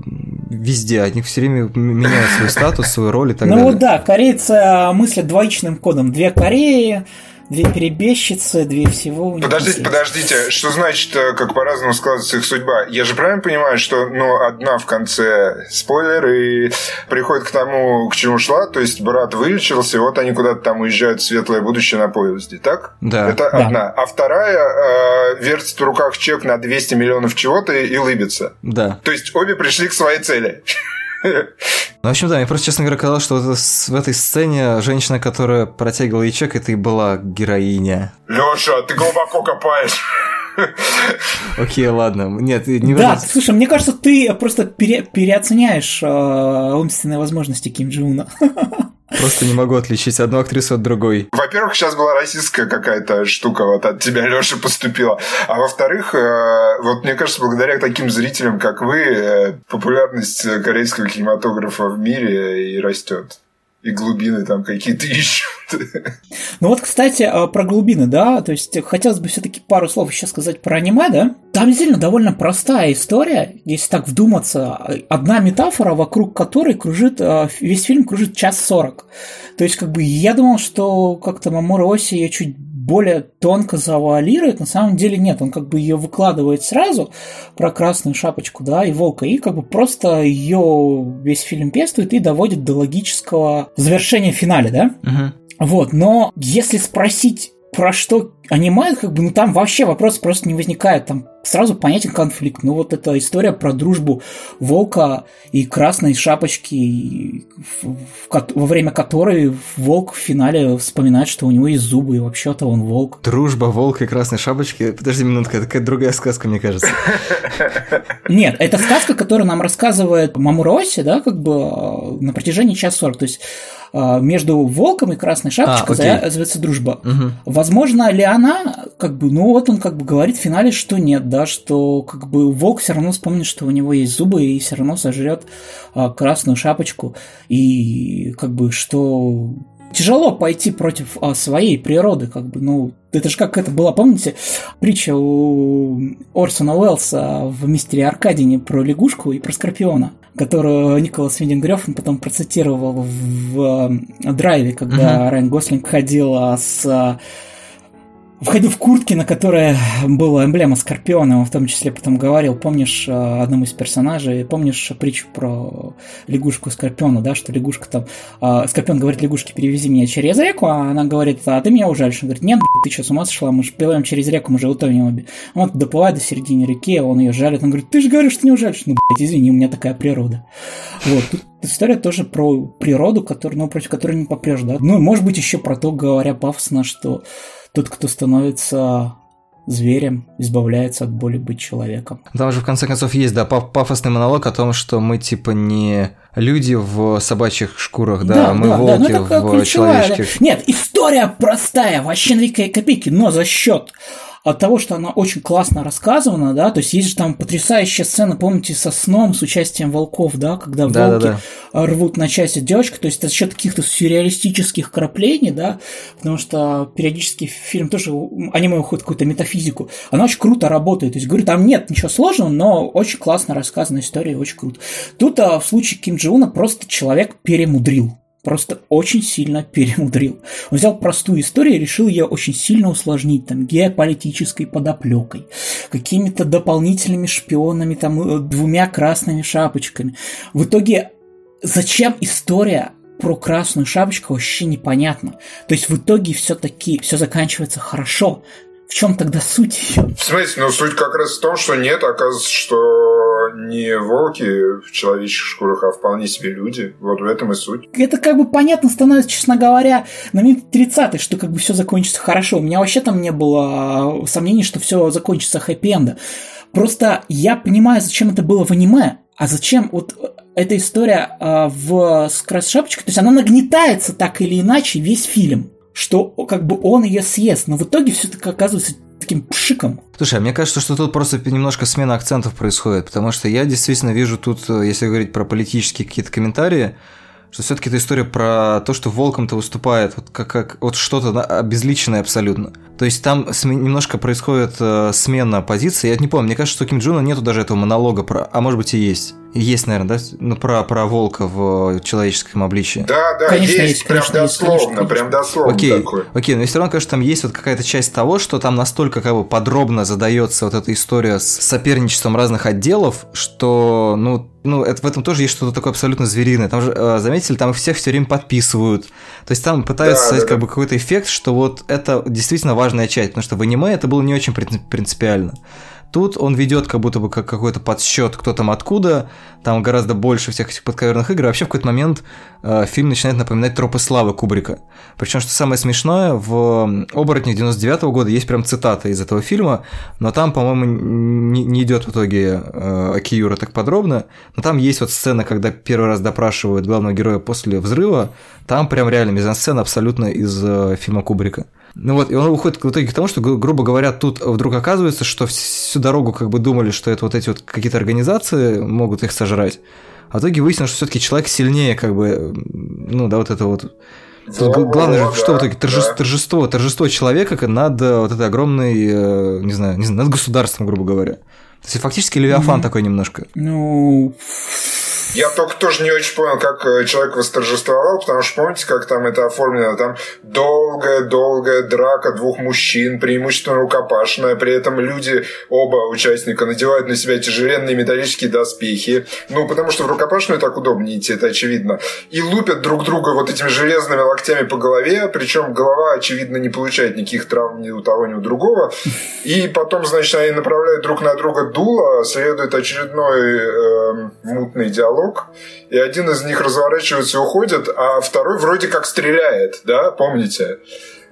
C: везде, они все время меняют свой статус, свою роль и так
D: ну,
C: далее.
D: Ну вот да, корейцы мыслят двоичным кодом. Две Кореи, Две перебежчицы, две всего.
A: Подождите, подождите, что значит, э, как по-разному складывается их судьба? Я же правильно понимаю, что ну, одна в конце спойлер и приходит к тому, к чему шла, то есть брат вылечился, и вот они куда-то там уезжают в светлое будущее на поезде, так?
C: Да.
A: Это
C: да.
A: одна. А вторая э, вертит в руках чек на 200 миллионов чего-то и, и лыбится.
C: Да.
A: То есть обе пришли к своей цели.
C: Ну, в общем, да, мне просто, честно говоря, казалось, что в этой сцене женщина, которая протягивала ей чек, это и была героиня.
A: Лёша, ты глубоко копаешь.
C: Окей, ладно. Нет, не
D: Да, слушай, мне кажется, ты просто пере, переоценяешь э, умственные возможности Ким Джуна.
C: Просто не могу отличить одну актрису от другой.
A: Во-первых, сейчас была российская какая-то штука вот от тебя, Леша, поступила. А во-вторых, э, вот мне кажется, благодаря таким зрителям, как вы, э, популярность корейского кинематографа в мире и растет и глубины там какие-то ищут.
D: Ну вот, кстати, а, про глубины, да, то есть хотелось бы все-таки пару слов еще сказать про аниме, да. Там действительно довольно простая история, если так вдуматься. Одна метафора, вокруг которой кружит, а, весь фильм кружит час сорок. То есть, как бы, я думал, что как-то Мамора Оси ее чуть более тонко завуалирует, на самом деле нет, он как бы ее выкладывает сразу про красную шапочку, да, и волка, и как бы просто ее весь фильм пестует и доводит до логического завершения в финале, да.
C: Угу.
D: Вот, но если спросить про что аниме, как бы, ну там вообще вопрос просто не возникает. Там сразу понятен конфликт. Ну вот эта история про дружбу волка и красной шапочки, в, в, во время которой волк в финале вспоминает, что у него есть зубы, и вообще-то он волк.
C: Дружба волка и красной шапочки? Подожди минутку, это какая-то другая сказка, мне кажется.
D: Нет, это сказка, которую нам рассказывает Мамуроси, да, как бы э, на протяжении часа сорок. То есть между волком и красной шапочкой а, завязывается дружба.
C: Угу.
D: Возможно ли она, как бы, ну вот он как бы говорит в финале, что нет, да, что как бы волк все равно вспомнит, что у него есть зубы и все равно сожрет а, красную шапочку и как бы что тяжело пойти против а, своей природы, как бы, ну, это же как это было, помните, притча у Орсона Уэллса в «Мистере Аркадине» про лягушку и про скорпиона, которую Николас Виндингрёф потом процитировал в а, «Драйве», когда uh-huh. Райан Гослинг ходил с входил в куртке, на которой была эмблема Скорпиона, он в том числе потом говорил, помнишь э, одному из персонажей, помнишь притчу про лягушку Скорпиона, да, что лягушка там, э, Скорпион говорит лягушке, перевези меня через реку, а она говорит, а ты меня ужалишь, он говорит, нет, ты что, с ума сошла? Мы же плывем через реку, мы же утонем обе. Он доплывает до середины реки, он ее жалит. Он говорит, ты же говоришь, что не ужалишь. Ну, блядь, извини, у меня такая природа. Вот, тут история тоже про природу, который, ну, против которой не попрешь, да. Ну, может быть, еще про то, говоря пафосно, что тот, кто становится зверем, избавляется от боли быть человеком.
C: Там же в конце концов есть, да, пафосный монолог о том, что мы типа не люди в собачьих шкурах, да, да мы да, волки да, ну, в человеческих.
D: Нет, история простая, вообще на копейки, но за счет от того, что она очень классно рассказана, да, то есть есть же там потрясающая сцена, помните, со сном, с участием волков, да, когда да, волки да, да. рвут на части девочку, то есть это за счет каких-то сюрреалистических краплений, да, потому что периодически фильм тоже, аниме уходит в какую-то метафизику, она очень круто работает, то есть, говорю, там нет ничего сложного, но очень классно рассказана история, очень круто. Тут а, в случае Ким Джуна просто человек перемудрил, просто очень сильно перемудрил. Он взял простую историю и решил ее очень сильно усложнить, там, геополитической подоплекой, какими-то дополнительными шпионами, там, э, двумя красными шапочками. В итоге, зачем история про красную шапочку вообще непонятно. То есть в итоге все-таки все заканчивается хорошо. В чем тогда суть ее?
A: В смысле? Ну, суть как раз в том, что нет, оказывается, что не волки в человеческих шкурах, а вполне себе люди. Вот в этом и суть.
D: Это как бы понятно становится, честно говоря, на минут 30 что как бы все закончится хорошо. У меня вообще там не было сомнений, что все закончится хэппи-энда. Просто я понимаю, зачем это было в аниме, а зачем вот эта история э, в с красной шапочкой, то есть она нагнетается так или иначе весь фильм что как бы он ее съест, но в итоге все таки оказывается таким пшиком.
C: Слушай, а мне кажется, что тут просто немножко смена акцентов происходит, потому что я действительно вижу тут, э, если говорить про политические какие-то комментарии, что все-таки это история про то, что волком-то выступает вот как, как вот что-то обезличенное абсолютно. То есть там немножко происходит э, смена позиции. Я не помню, мне кажется, что у Ким Джуна нету даже этого монолога про, а может быть и есть. Есть, наверное, да? Ну, про, про волка в человеческом обличии.
A: Да, да, конечно, есть, есть прям конечно, дословно, есть, прям дословно
C: окей,
A: такой.
C: Окей, но все равно, конечно, там есть вот какая-то часть того, что там настолько как бы подробно задается вот эта история с соперничеством разных отделов, что, ну, ну, это, в этом тоже есть что-то такое абсолютно звериное. Там же, э, заметили, там их всех все время подписывают. То есть там пытаются да, создать да, как да. бы какой-то эффект, что вот это действительно важная часть, потому что в аниме это было не очень принципиально. Тут он ведет как будто бы как какой-то подсчет, кто там откуда, там гораздо больше всех этих подковерных игр. Вообще в какой-то момент э, фильм начинает напоминать тропы славы Кубрика. Причем, что самое смешное, в «Оборотне» 99 -го года есть прям цитата из этого фильма, но там, по-моему, не, не идет в итоге э, Акиюра так подробно, но там есть вот сцена, когда первый раз допрашивают главного героя после взрыва, там прям реально мизансцена абсолютно из э, фильма Кубрика. Ну вот, и он уходит в итоге к тому, что, грубо говоря, тут вдруг оказывается, что всю дорогу как бы думали, что это вот эти вот какие-то организации могут их сожрать. А в итоге выяснилось, что все-таки человек сильнее, как бы, ну да, вот это вот. Тут да, главное, да, что в итоге торжество, да. торжество, торжество человека над э, вот этой огромной, э, не знаю, не знаю, над государством, грубо говоря. То есть фактически Левиафан mm-hmm. такой немножко.
D: Ну,
A: я только тоже не очень понял, как э, человек восторжествовал, потому что помните, как там это оформлено? Там долгая-долгая драка двух мужчин, преимущественно рукопашная, при этом люди, оба участника, надевают на себя тяжеленные металлические доспехи, ну, потому что в рукопашную так удобнее идти, это очевидно, и лупят друг друга вот этими железными локтями по голове, причем голова, очевидно, не получает никаких травм ни у того, ни у другого, и потом, значит, они направляют друг на друга дуло, следует очередной э, мутный диалог, диалог, и один из них разворачивается и уходит, а второй вроде как стреляет, да, помните?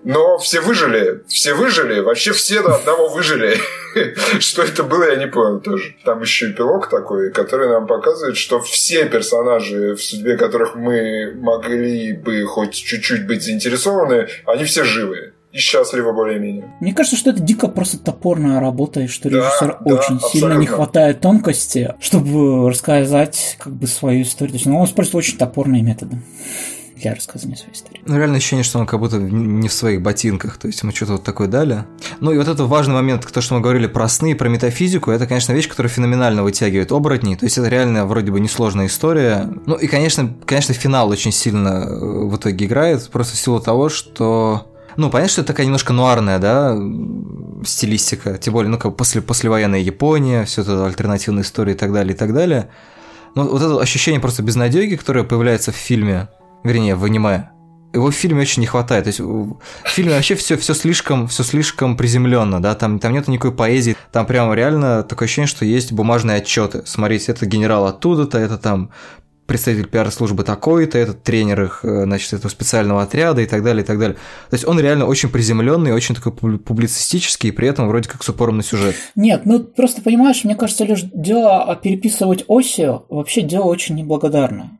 A: Но все выжили, все выжили, вообще все до одного выжили. Что это было, я не понял тоже. Там еще эпилог такой, который нам показывает, что все персонажи, в судьбе которых мы могли бы хоть чуть-чуть быть заинтересованы, они все живы и счастливы более-менее.
D: Мне кажется, что это дико просто топорная работа, и что да, режиссер да, очень абсолютно. сильно не хватает тонкости, чтобы рассказать как бы свою историю. То есть ну, он использует очень топорные методы для рассказания своей истории.
C: Ну, реально ощущение, что он как будто не в своих ботинках, то есть ему что-то вот такое дали. Ну, и вот это важный момент, то, что мы говорили про сны, про метафизику, это, конечно, вещь, которая феноменально вытягивает оборотней, то есть это реально вроде бы несложная история. Ну, и, конечно, конечно, финал очень сильно э, в итоге играет, просто в силу того, что ну, понятно, что это такая немножко нуарная, да, стилистика, тем более, ну, как после, послевоенная Япония, все это альтернативная история и так далее, и так далее. Но вот это ощущение просто безнадеги, которое появляется в фильме, вернее, в аниме, его в фильме очень не хватает. То есть в фильме вообще все, все слишком, все слишком приземленно, да, там, там нет никакой поэзии, там прямо реально такое ощущение, что есть бумажные отчеты. Смотрите, это генерал оттуда-то, это там представитель пиар-службы такой-то, этот тренер их, э, значит, этого специального отряда и так далее, и так далее. То есть он реально очень приземленный, очень такой публицистический, и при этом вроде как с упором на сюжет.
D: Нет, ну просто понимаешь, мне кажется, лишь дело переписывать оси вообще дело очень неблагодарное.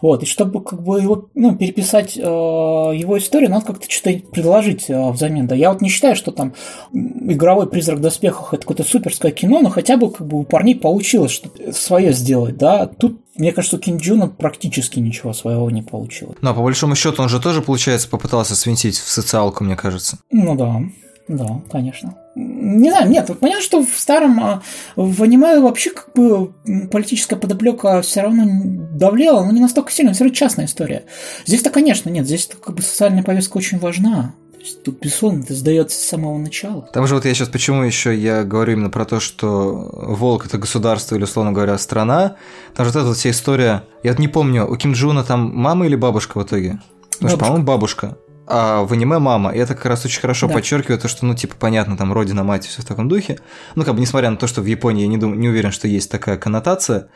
D: Вот, и чтобы как бы его, ну, переписать э, его историю, надо как-то что-то предложить э, взамен. Да, я вот не считаю, что там игровой призрак в доспехах это какое-то суперское кино, но хотя бы как бы у парней получилось что-то свое сделать, да. Тут мне кажется, у Кинджуна практически ничего своего не получилось.
C: Ну, а по большому счету он же тоже, получается, попытался свинтить в социалку, мне кажется.
D: Ну да, да, конечно. Не знаю, нет, понятно, что в старом, а, в аниме вообще как бы политическая подоплека все равно давлела, но не настолько сильно, все равно частная история. Здесь-то, конечно, нет, здесь как бы социальная повестка очень важна. То есть тут безусловно это сдается с самого начала.
C: Там же вот я сейчас почему еще я говорю именно про то, что волк это государство или, условно говоря, страна. Там же вот эта вот вся история. Я вот не помню, у Ким Джуна там мама или бабушка в итоге? Потому что, по-моему, бабушка а в аниме мама. И это как раз очень хорошо да. подчеркивает то, что, ну, типа, понятно, там, родина, мать, все в таком духе. Ну, как бы, несмотря на то, что в Японии я не, дум, не уверен, что есть такая коннотация.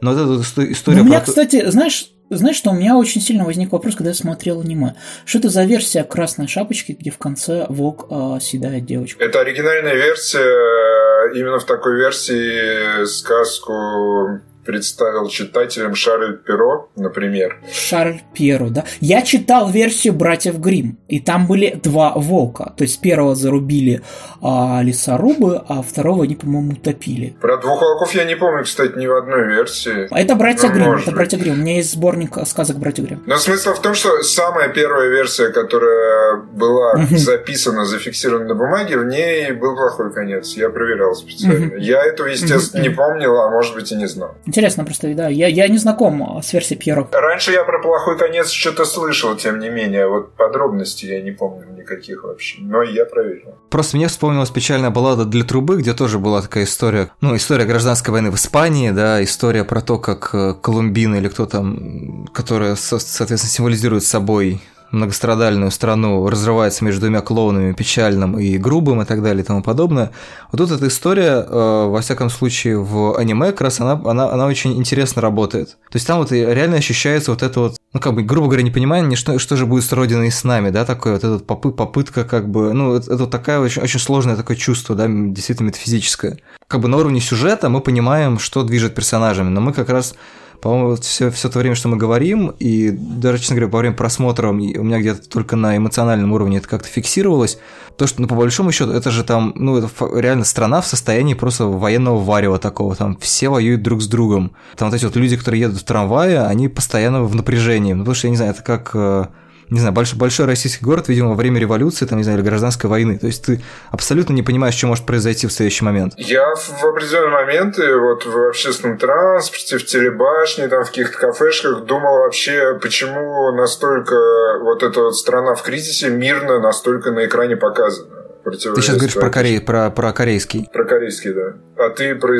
C: Но вот эта история...
D: Ну, у меня, про... кстати, знаешь, знаешь, что у меня очень сильно возник вопрос, когда я смотрел аниме. Что это за версия красной шапочки, где в конце волк э, съедает девочку?
A: Это оригинальная версия. Именно в такой версии сказку представил читателям Шарль Перо, например.
D: Шарль Перо, да. Я читал версию «Братьев Грим, и там были два волка. То есть первого зарубили а, лесорубы, а второго они, по-моему, утопили.
A: Про двух волков я не помню, кстати, ни в одной версии.
D: А это «Братья ну, Грим, это быть. «Братья Грим. У меня есть сборник сказок «Братья Грим.
A: Но смысл в том, что самая первая версия, которая была записана, зафиксирована на бумаге, в ней был плохой конец. Я проверял специально. Я этого, естественно, не помнил, а может быть и не знал.
D: Интересно просто, да. Я, я не знаком а, с версией Пьеро.
A: Раньше я про плохой конец что-то слышал, тем не менее. Вот подробностей я не помню никаких вообще. Но я проверил.
C: Просто мне вспомнилась печальная баллада для трубы, где тоже была такая история. Ну, история гражданской войны в Испании, да, история про то, как э, Колумбина или кто там, которая, соответственно, символизирует собой многострадальную страну разрывается между двумя клоунами, печальным и грубым и так далее и тому подобное. Вот тут эта история, э, во всяком случае, в аниме как раз она, она, она очень интересно работает. То есть там вот реально ощущается вот это вот, ну как бы, грубо говоря, непонимание, что, что же будет с Родиной и с нами, да, такое вот эта попы, попытка как бы, ну это, это такая очень, очень сложное такое чувство, да, действительно метафизическое. Как бы на уровне сюжета мы понимаем, что движет персонажами, но мы как раз по-моему, все, все то время, что мы говорим, и даже, честно говоря, во время просмотра у меня где-то только на эмоциональном уровне это как-то фиксировалось, то, что, ну, по большому счету, это же там, ну, это реально страна в состоянии просто военного варева такого, там все воюют друг с другом. Там вот эти вот люди, которые едут в трамвае, они постоянно в напряжении, ну, потому что, я не знаю, это как э, не знаю, большой, большой российский город, видимо, во время революции, там, не знаю, или гражданской войны. То есть ты абсолютно не понимаешь, что может произойти в следующий момент.
A: Я в определенные моменты вот в общественном транспорте, в телебашне, там, в каких-то кафешках думал вообще, почему настолько вот эта вот страна в кризисе мирно настолько на экране показана.
C: Ты сейчас говоришь про, корей, про, про корейский.
A: Про корейский, да. А ты про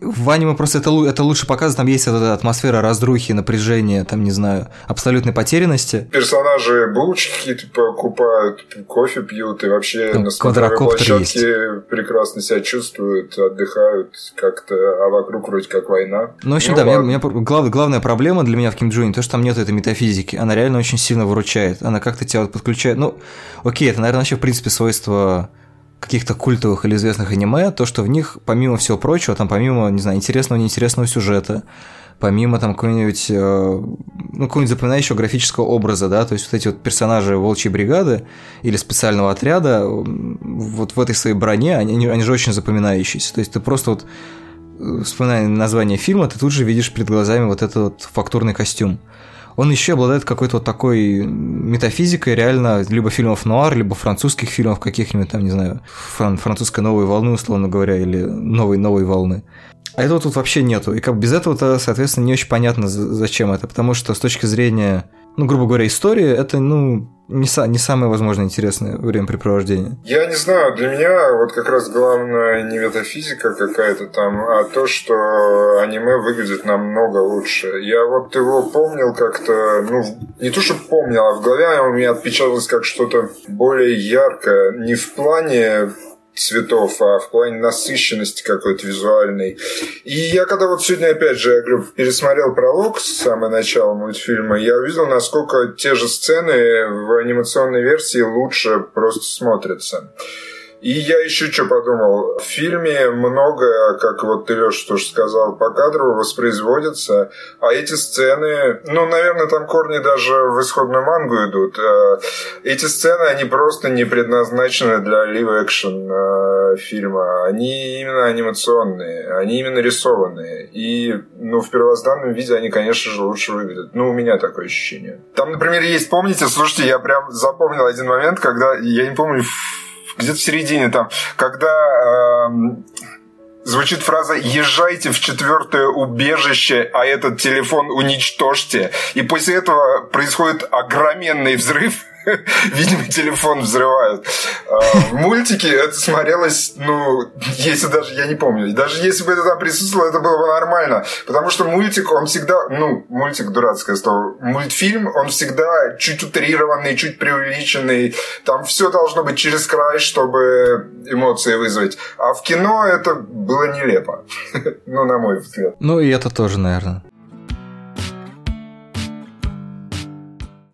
C: В аниме просто это, это лучше показано, там есть эта атмосфера раздрухи, напряжения, там, не знаю, абсолютной потерянности.
A: Персонажи булочки какие-то покупают, кофе пьют и вообще там на смотровой площадке есть. прекрасно себя чувствуют, отдыхают как-то, а вокруг вроде как война.
C: Ну, в общем, ну, да, ладно. меня, меня глав, главная проблема для меня в Ким Джуне, то, что там нет этой метафизики. Она реально очень сильно выручает. Она как-то тебя вот подключает. Ну, окей, это, наверное, вообще, в принципе, свойство каких-то культовых или известных аниме, то, что в них, помимо всего прочего, там помимо, не знаю, интересного, неинтересного сюжета, помимо там какой-нибудь, э, ну, какого-нибудь запоминающего графического образа, да, то есть вот эти вот персонажи волчьей бригады или специального отряда, вот в этой своей броне, они, они же очень запоминающиеся, то есть ты просто вот э, вспоминая название фильма, ты тут же видишь перед глазами вот этот вот фактурный костюм он еще обладает какой-то вот такой метафизикой реально либо фильмов нуар, либо французских фильмов каких-нибудь там, не знаю, фран- французской новой волны, условно говоря, или новой новой волны. А этого тут вообще нету. И как без этого-то, соответственно, не очень понятно, зачем это. Потому что с точки зрения ну, грубо говоря, история, это, ну, не, са- не самое, возможно, интересное времяпрепровождение.
A: Я не знаю, для меня вот как раз главное не метафизика какая-то там, а то, что аниме выглядит намного лучше. Я вот его помнил как-то, ну, не то, что помнил, а в голове у меня отпечаталось как что-то более яркое. Не в плане цветов, а в плане насыщенности какой-то визуальной. И я когда вот сегодня, опять же, я говорю, пересмотрел пролог с самого начала мультфильма, я увидел, насколько те же сцены в анимационной версии лучше просто смотрятся. И я еще что подумал. В фильме многое, как вот ты, Леша, тоже сказал, по кадру воспроизводится, а эти сцены, ну, наверное, там корни даже в исходную мангу идут. Э, эти сцены, они просто не предназначены для лив-экшен фильма. Они именно анимационные, они именно рисованные. И, ну, в первозданном виде они, конечно же, лучше выглядят. Ну, у меня такое ощущение. Там, например, есть, помните, слушайте, я прям запомнил один момент, когда, я не помню, где-то в середине там, когда э, звучит фраза «Езжайте в четвертое убежище, а этот телефон уничтожьте». И после этого происходит огроменный взрыв, Видимо, телефон взрывают. А, в мультике это смотрелось, ну, если даже, я не помню, даже если бы это там присутствовало, это было бы нормально. Потому что мультик, он всегда, ну, мультик дурацкое слово, мультфильм, он всегда чуть утрированный, чуть преувеличенный. Там все должно быть через край, чтобы эмоции вызвать. А в кино это было нелепо. Ну, на мой взгляд.
C: Ну, и это тоже, наверное.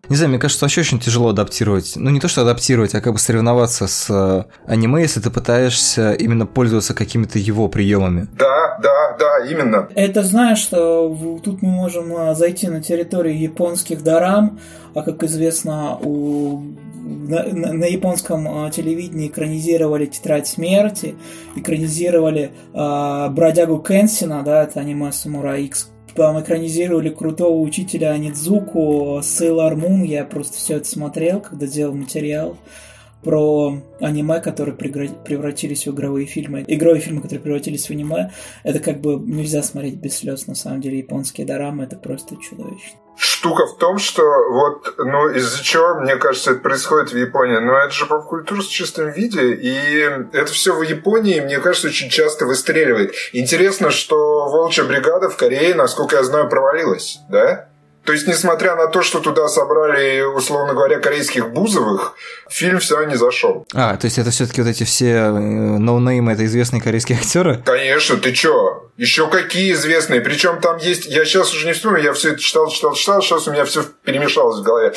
C: Не знаю, мне кажется, вообще очень тяжело адаптировать. Ну, не то, что адаптировать, а как бы соревноваться с э, аниме, если ты пытаешься именно пользоваться какими-то его приемами.
A: Да, да, да, именно.
D: Это знаешь, что тут мы можем э, зайти на территорию японских дарам, а как известно, у на, на, на японском э, телевидении экранизировали «Тетрадь смерти», экранизировали э, «Бродягу Кенсина», да, это аниме «Самурай Икс», там экранизировали крутого учителя Анидзуку, Sailor Moon, я просто все это смотрел, когда делал материал про аниме, которые превратились в игровые фильмы. Игровые фильмы, которые превратились в аниме, это как бы нельзя смотреть без слез, на самом деле. Японские дорамы, это просто чудовищно
A: штука в том, что вот, ну, из-за чего, мне кажется, это происходит в Японии, но это же поп-культура в чистом виде, и это все в Японии, мне кажется, очень часто выстреливает. Интересно, что «Волчья бригада» в Корее, насколько я знаю, провалилась, да? То есть, несмотря на то, что туда собрали, условно говоря, корейских бузовых, фильм все равно не зашел.
C: А, то есть это все-таки вот эти все ноунеймы, это известные корейские актеры?
A: Конечно, ты чё? Еще какие известные. Причем там есть, я сейчас уже не вспомню, я все это читал, читал, читал, сейчас у меня все перемешалось в голове.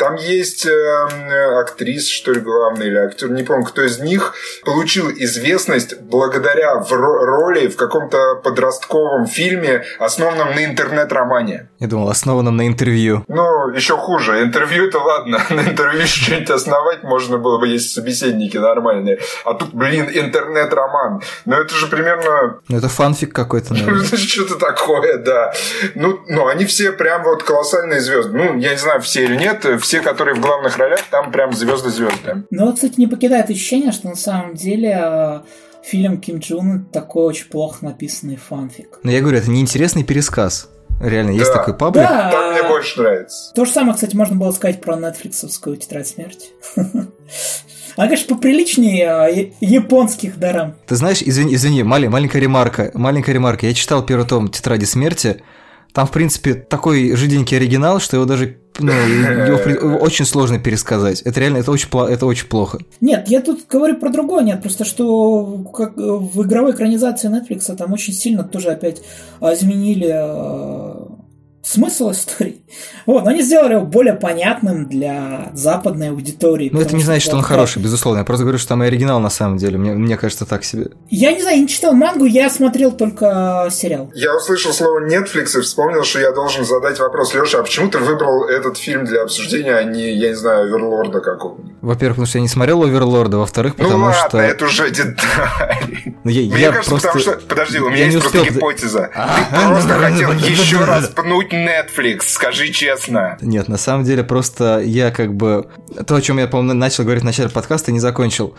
A: Там есть э, актриса, что ли, главный, или актер, не помню, кто из них, получил известность благодаря в роли в каком-то подростковом фильме, основанном на интернет-романе.
C: Я думал, основанном на интервью.
A: Ну, еще хуже. Интервью-то ладно, на интервью что-нибудь основать можно было бы, если собеседники нормальные. А тут, блин, интернет-роман. Но это же примерно...
C: Ну, это фанфик какой-то, наверное.
A: Что-то такое, да. Ну, ну, они все прям вот колоссальные звезды. Ну, я не знаю, все или нет, все, которые в главных ролях, там прям звезды-звезды.
D: Ну, кстати, не покидает ощущение, что на самом деле э, фильм Ким Джун такой очень плохо написанный фанфик.
C: Но я говорю, это неинтересный пересказ. Реально, есть такой паблик?
A: Да. Так мне больше нравится.
D: То же самое, кстати, можно было сказать про нетфликсовскую тетрадь смерти. Она, конечно, поприличнее а, японских дарам.
C: Ты знаешь, извини, извини, маленькая ремарка, маленькая ремарка. Я читал первый том «Тетради смерти», там, в принципе, такой жиденький оригинал, что его даже ну, его очень сложно пересказать. Это реально, это очень, это очень плохо.
D: Нет, я тут говорю про другое, нет, просто что как в игровой экранизации Netflix там очень сильно тоже опять изменили а, смысл истории. Вот, но они сделали его более понятным для западной аудитории.
C: Ну, это не значит, что он хороший, безусловно. Я просто говорю, что там и оригинал на самом деле. Мне, мне кажется, так себе.
D: Я не знаю, я не читал мангу, я смотрел только сериал.
A: Я услышал слово Netflix и вспомнил, что я должен задать вопрос. Леша, а почему ты выбрал этот фильм для обсуждения, а не, я не знаю, Оверлорда какого-нибудь?
C: Во-первых, потому что я не смотрел Оверлорда, во-вторых, потому
A: ну,
C: ладно, что...
A: это уже деталь.
C: Ну, я,
A: Мне
C: я
A: кажется,
C: просто...
A: потому что... Подожди, у меня
C: я
A: есть просто гипотеза. Ты просто хотел еще раз пнуть Netflix, скажи честно.
C: Нет, на самом деле просто я как бы... То, о чем я, по-моему, начал говорить в начале подкаста, не закончил.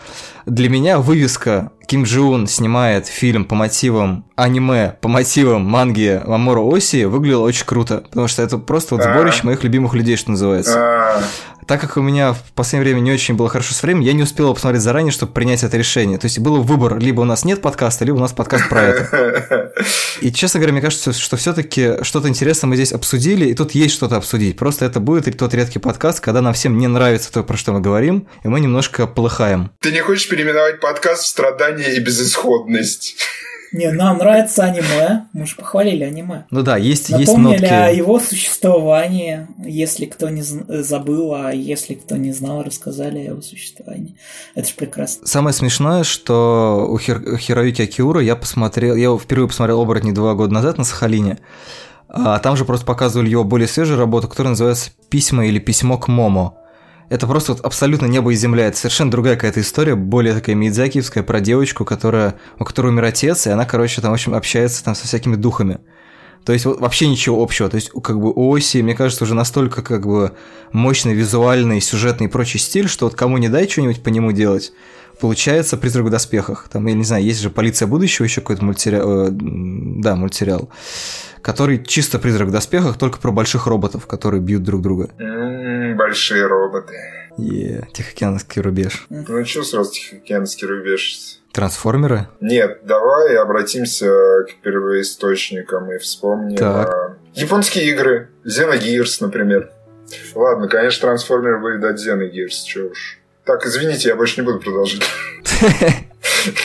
C: Для меня вывеска Ким Джун снимает фильм по мотивам аниме, по мотивам манги Мамора Оси, выглядело очень круто, потому что это просто вот сборище моих любимых людей, что называется. Так как у меня в последнее время не очень было хорошо с временем, я не успел посмотреть заранее, чтобы принять это решение. То есть был выбор, либо у нас нет подкаста, либо у нас подкаст про это. И, честно говоря, мне кажется, что все-таки что-то интересное мы здесь обсудили, и тут есть что-то обсудить. Просто это будет тот редкий подкаст, когда нам всем не нравится то, про что мы говорим, и мы немножко полыхаем.
A: Ты не хочешь переименовать подкаст в «Страдания и безысходность»?
D: Не, нам нравится аниме. Мы же похвалили аниме.
C: Ну да, есть, есть
D: Напомнили о
C: нотки.
D: его существовании, если кто не забыл, а если кто не знал, рассказали о его существовании. Это же прекрасно.
C: Самое смешное, что у Хир- Хироюки Окиура я посмотрел, я впервые посмотрел «Оборотни» два года назад на Сахалине, а там же просто показывали его более свежую работу, которая называется «Письма» или «Письмо к Момо». Это просто вот абсолютно небо и земля. Это совершенно другая какая-то история, более такая мидзакиевская, про девочку, которая, у которой умер отец, и она, короче, там, в общем, общается там со всякими духами. То есть вот вообще ничего общего. То есть как бы у Оси, мне кажется, уже настолько как бы мощный визуальный, сюжетный и прочий стиль, что вот кому не дай что-нибудь по нему делать, получается «Призрак в доспехах». Там, я не знаю, есть же «Полиция будущего», еще какой-то мультсериал, э, да, мультсериал, который чисто «Призрак в доспехах», только про больших роботов, которые бьют друг друга.
A: М, Большие роботы.
C: Е, Тихоокеанский рубеж.
A: Ну что сразу Тихоокеанский рубеж?
C: Трансформеры?
A: Нет, давай обратимся к первоисточникам и вспомним
C: Так.
A: а, японские игры. Xenogears, например. Ладно, конечно, трансформеры были от Xenogears, чё уж. Так, извините, я больше не буду продолжать.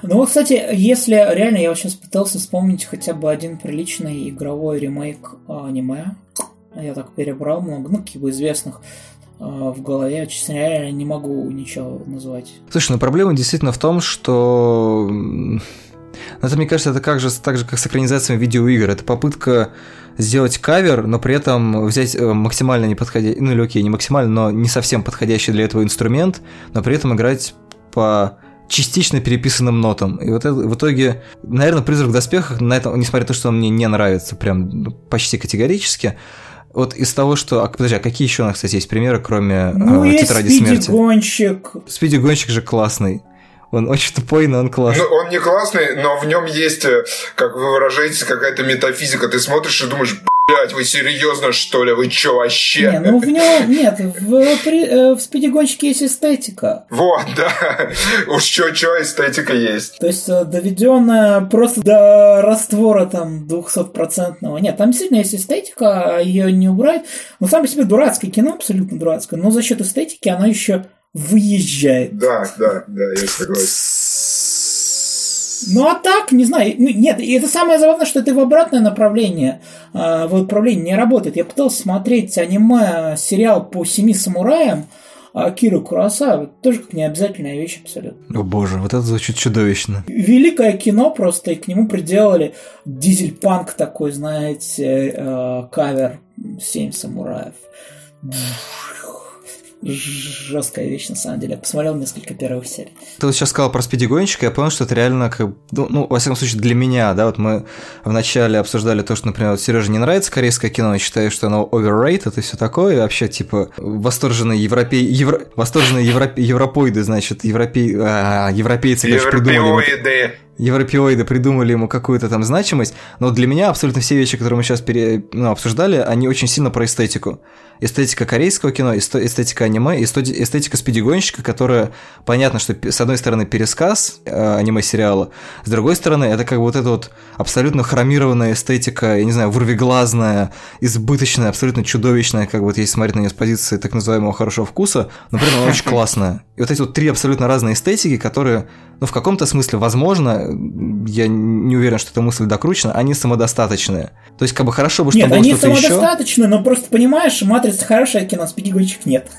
D: Ну вот, кстати, если реально я вот сейчас пытался вспомнить хотя бы один приличный игровой ремейк а, аниме, я так перебрал много, ну, как бы известных а, в голове, честно реально не могу ничего назвать.
C: Слушай, ну проблема действительно в том, что... ну, Это, мне кажется, это как же, так же, как с экранизациями видеоигр. Это попытка сделать кавер, но при этом взять э, максимально неподходящий, ну или окей, не максимально, но не совсем подходящий для этого инструмент, но при этом играть по частично переписанным нотам. И вот это, в итоге, наверное, «Призрак в доспехах», на этом, несмотря на то, что он мне не нравится прям ну, почти категорически, вот из того, что... А, подожди, а какие еще у нас, кстати, есть примеры, кроме
D: Ну,
C: э,
D: есть
C: «Тетради смерти»?
D: спиди-гонщик.
C: Спиди-гонщик же классный. Он очень тупой, но он классный.
A: Ну, он не классный, но в нем есть, э, как вы выражаетесь, какая-то метафизика. Ты смотришь и думаешь, блядь, вы серьезно, что ли? Вы чё вообще?
D: Не, ну в нем нет, в, при- э, в спиди-гонщике есть эстетика.
A: Вот, да. Уж чё-чё, эстетика есть.
D: То есть э, доведенная просто до раствора там 200-процентного. Нет, там действительно есть эстетика, ее не убрать. Но сам по себе дурацкое кино, абсолютно дурацкое. Но за счет эстетики оно еще выезжает.
A: Да, да, да, я согласен.
D: Ну а так, не знаю, ну, нет, и это самое забавное, что это в обратное направление, э, в управлении не работает. Я пытался смотреть аниме, сериал по семи самураям, а Киру Курасавы, тоже как необязательная вещь абсолютно.
C: О боже, вот это звучит чудовищно.
D: Великое кино просто, и к нему приделали дизель-панк такой, знаете, э, кавер «Семь самураев». Жесткая вещь, на самом деле. Я посмотрел несколько первых серий.
C: Ты вот сейчас сказал про спидигонщика, я понял, что это реально, как, ну, ну, во всяком случае, для меня, да, вот мы вначале обсуждали то, что, например, вот Сереже не нравится корейское кино, и считаю, что оно overrated и все такое, и вообще, типа, восторженные европей... Евро... восторженные европе... европоиды, значит, европей... а, европейцы, конечно, придумали... ему-
A: Европеоиды.
C: придумали ему какую-то там значимость, но для меня абсолютно все вещи, которые мы сейчас пере, ну, обсуждали, они очень сильно про эстетику. Эстетика корейского кино, эстетика аниме, эстетика спидигонщика, которая, понятно, что с одной стороны пересказ э, аниме-сериала, с другой стороны это как бы вот эта вот абсолютно хромированная эстетика, я не знаю, вырвиглазная, избыточная, абсолютно чудовищная, как вот если смотреть на нее с позиции так называемого хорошего вкуса, но при этом она очень классная. И вот эти вот три абсолютно разные эстетики, которые, ну, в каком-то смысле, возможно, я не уверен, что эта мысль докручена, они самодостаточные. То есть, как бы хорошо бы, чтобы
D: Нет,
C: было
D: они
C: что-то еще.
D: но просто понимаешь, матрица хорошая кино, спиди-гонщик нет.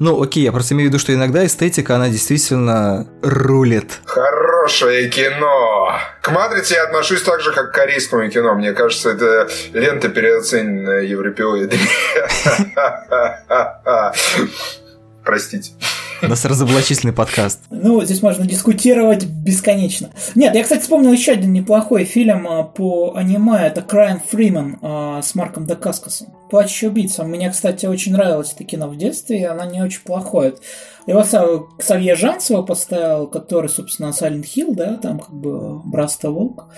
C: Ну, окей, я просто имею в виду, что иногда эстетика, она действительно рулит.
A: Хорошее кино. К «Матрице» я отношусь так же, как к корейскому кино. Мне кажется, это лента переоцененная европеоидами. Простите.
C: У нас разоблачительный подкаст.
D: Ну, здесь можно дискутировать бесконечно. Нет, я, кстати, вспомнил еще один неплохой фильм а, по аниме. Это Крайан Фримен а, с Марком Дакаскасом. «Плачущий убийца». Мне, кстати, очень нравилось это кино в детстве, и она не очень плохое. Его Ксавье Жанцева поставил, который, собственно, Silent Hill, да, там как бы Браста Волк.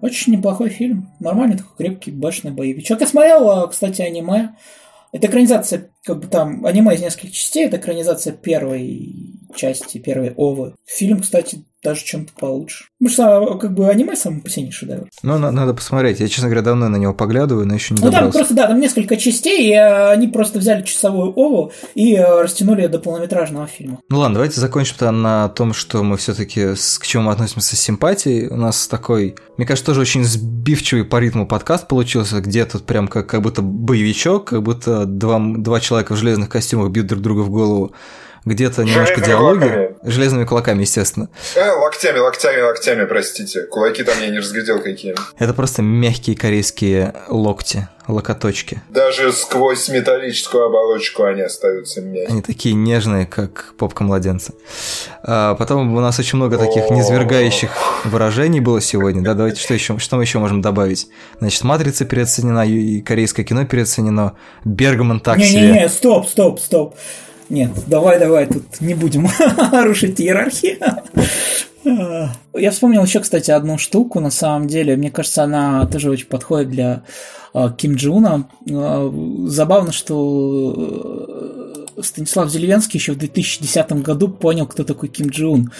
D: Очень неплохой фильм. Нормальный такой крепкий, башенный боевичок. Я смотрел, а, кстати, аниме. Это экранизация, как бы там, аниме из нескольких частей, это экранизация первой части, первой Овы. Фильм, кстати, даже чем-то получше. Потому что как бы аниме само по себе не шедевр.
C: Ну, на- надо посмотреть. Я, честно говоря, давно на него поглядываю, но еще не
D: Ну,
C: добрался.
D: там просто, да, там несколько частей, и э, они просто взяли часовую Ову и э, растянули ее до полнометражного фильма.
C: Ну ладно, давайте закончим тогда на том, что мы все-таки к чему мы относимся с симпатией. У нас такой, мне кажется, тоже очень сбивчивый по ритму подкаст получился, где тут прям как, как будто боевичок, как будто два, два человека в железных костюмах бьют друг друга в голову. Где-то немножко диалоги.
A: кулаками.
C: Железными кулаками, естественно.
A: Э, локтями, локтями, локтями, простите. Кулаки там я не разглядел какие.
C: Это просто мягкие корейские локти, локоточки.
A: Даже сквозь металлическую оболочку они остаются мягкими.
C: Они такие нежные, как попка младенца. А потом у нас очень много таких
A: О.
C: низвергающих выражений было сегодня. Да, давайте что еще, что мы еще можем добавить? Значит, матрица переоценена, и корейское кино переоценено. Бергман так себе.
D: Не-не-не, стоп, стоп, стоп. Нет, давай, давай, тут не будем рушить иерархию. Я вспомнил еще, кстати, одну штуку, на самом деле. Мне кажется, она тоже очень подходит для э, Ким Джуна. Э, забавно, что э, Станислав Зеленский еще в 2010 году понял, кто такой Ким Джун.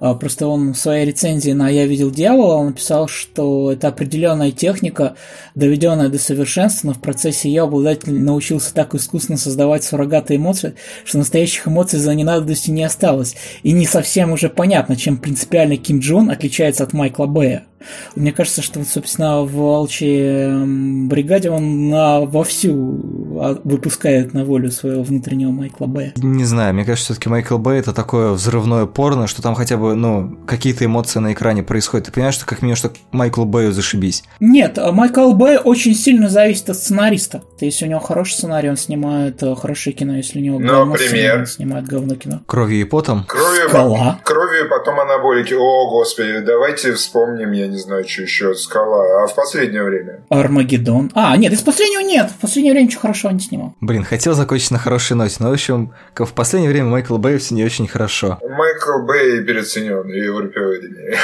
D: А, Просто он в своей рецензии на «Я видел дьявола» написал, что это определенная техника, доведенная до совершенства, но в процессе ее обладатель научился так искусно создавать суррогаты эмоций, что настоящих эмоций за ненадобностью не осталось. И не совсем уже понятно, чем принципиально Ким Джун отличается от Майкла Бэя. Мне кажется, что, вот, собственно, в «Волчьей эм, бригаде» он на, вовсю а, выпускает на волю своего внутреннего Майкла Бэя.
C: Не знаю, мне кажется, все-таки Майкл Бэй это такое взрывное порно, что там хотя бы, ну, какие-то эмоции на экране происходят. Ты понимаешь, что как минимум, что Майклу Бэю зашибись.
D: Нет, а Майкл Бэй очень сильно зависит от сценариста. То есть, если у него хороший сценарий, он снимает э, хорошее кино. Если у него говно
A: Например?
D: сценарий, он снимает говно кино.
C: Кровью и потом.
A: Кровью,
D: Скала.
A: кровью и потом анаболики. О, господи, давайте вспомним, я не знаю, что еще, скала. А в последнее время?
D: Армагеддон. А, нет, из последнего нет. В последнее время ничего хорошего не снимал.
C: Блин, хотел закончить на хорошей ноте, но, в общем, в последнее время Майкл Бэй все не очень хорошо.
A: Майкл Бэй переоценен европеоидами.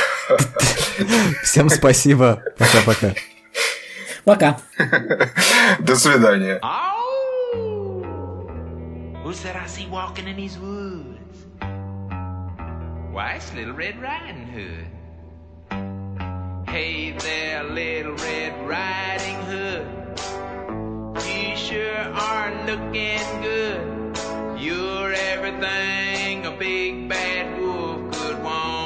C: Всем спасибо. Пока-пока.
D: Пока.
A: До свидания.
E: Who's that I see walking in these woods? Why, it's Little Red Riding Hood. Hey there, little Red Riding Hood. You sure are looking good. You're everything a big bad wolf could want.